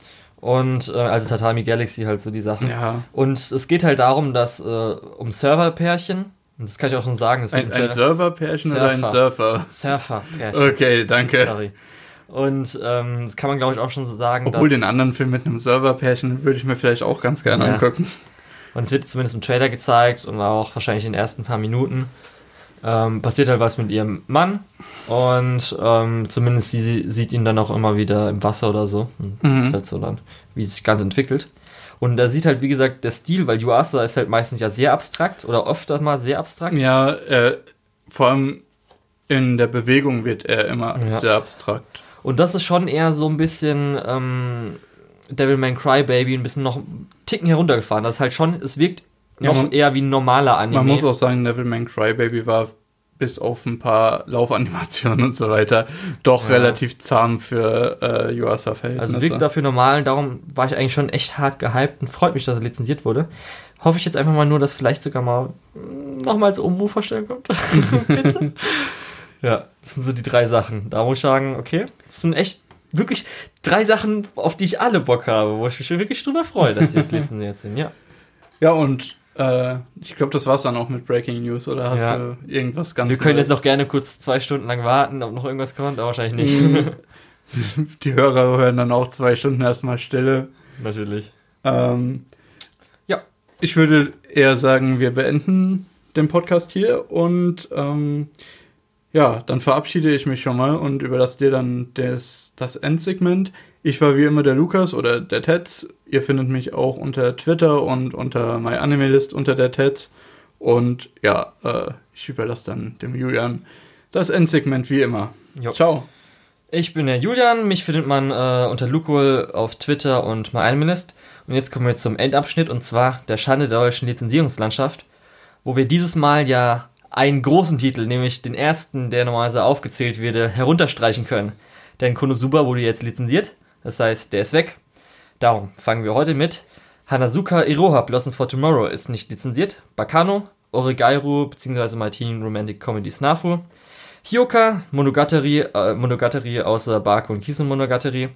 Und äh, also Tatami Galaxy halt so die Sachen. Ja. Und es geht halt darum, dass äh, um Serverpärchen, das kann ich auch schon sagen. ein, ein Serverpärchen oder ein Surfer? Surferpärchen. Okay, danke. Sorry. Und ähm, das kann man, glaube ich, auch schon so sagen. Obwohl den anderen Film mit einem Serverpärchen würde ich mir vielleicht auch ganz gerne ja. angucken. Und es wird zumindest im Trailer gezeigt und auch wahrscheinlich in den ersten paar Minuten. Ähm, passiert halt was mit ihrem Mann und ähm, zumindest sie sieht ihn dann auch immer wieder im Wasser oder so. Mhm. Das ist halt so dann, wie es sich ganz entwickelt. Und da sieht halt, wie gesagt, der Stil, weil Yuasa ist halt meistens ja sehr abstrakt oder oft mal sehr abstrakt. Ja, äh, vor allem in der Bewegung wird er immer ja. sehr abstrakt. Und das ist schon eher so ein bisschen ähm, Devilman Crybaby, ein bisschen noch einen Ticken heruntergefahren. Das ist halt schon, es wirkt noch ja, man, eher wie ein normaler Anime. Man muss auch sagen, Devilman Crybaby war bis auf ein paar Laufanimationen und so weiter doch Ja. relativ zahm für äh, Yuasa-Verhältnisse. Also es wirkt dafür normal, darum war ich eigentlich schon echt hart gehypt und freut mich, dass er lizenziert wurde. Hoffe ich jetzt einfach mal nur, dass vielleicht sogar mal mm, nochmals Omu vorstellen kommt. [laughs] Bitte. ja, das sind so die drei Sachen. Da muss ich sagen, okay, das sind echt wirklich drei Sachen, auf die ich alle Bock habe, wo ich mich wirklich drüber freue, dass sie jetzt [laughs] lizenziert sind. Ja. Ja, und äh, ich glaube, das war's dann auch mit Breaking News, oder hast Ja. du irgendwas ganz Wir können jetzt Neues? noch gerne kurz zwei Stunden lang warten, ob noch irgendwas kommt, aber wahrscheinlich nicht. Mhm. [laughs] Die Hörer hören dann auch zwei Stunden erstmal Stille. Natürlich. Ähm, Ja. Ich würde eher sagen, wir beenden den Podcast hier und ähm, ja, dann verabschiede ich mich schon mal und überlasse dir dann das, das Endsegment. Ich war wie immer der Lukas oder der Tetz. Ihr findet mich auch unter Twitter und unter MyAnimeList unter der Tetz. Und ja, äh, ich überlasse dann dem Julian das Endsegment wie immer. Jo. Ciao. Ich bin der Julian, mich findet man äh, unter Lukol auf Twitter und MyAnimalist. Und jetzt kommen wir zum Endabschnitt und zwar der Schande der deutschen Lizenzierungslandschaft, wo wir dieses Mal ja einen großen Titel, nämlich den ersten, der normalerweise aufgezählt würde, herunterstreichen können. Denn Konosuba wurde jetzt lizenziert, das heißt, der ist weg. Darum fangen wir heute mit Hanazuka Iroha Blossom for Tomorrow ist nicht lizenziert, Bakano, Origairu bzw. Teen Romantic Comedy Snafu, Hyoka, Monogatari, äh, Monogatari außer Baku und Kisen Monogatari,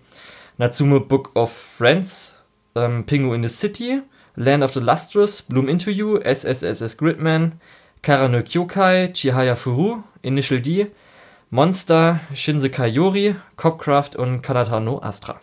Natsume Book of Friends, ähm, Pingu in the City, Land of the Lustrous, Bloom You, SSSS Gridman, Karano Kyokai, Chihaya Furu, Initial D, Monster, Shinsekai Yori, Copcraft und Kanata no Astra.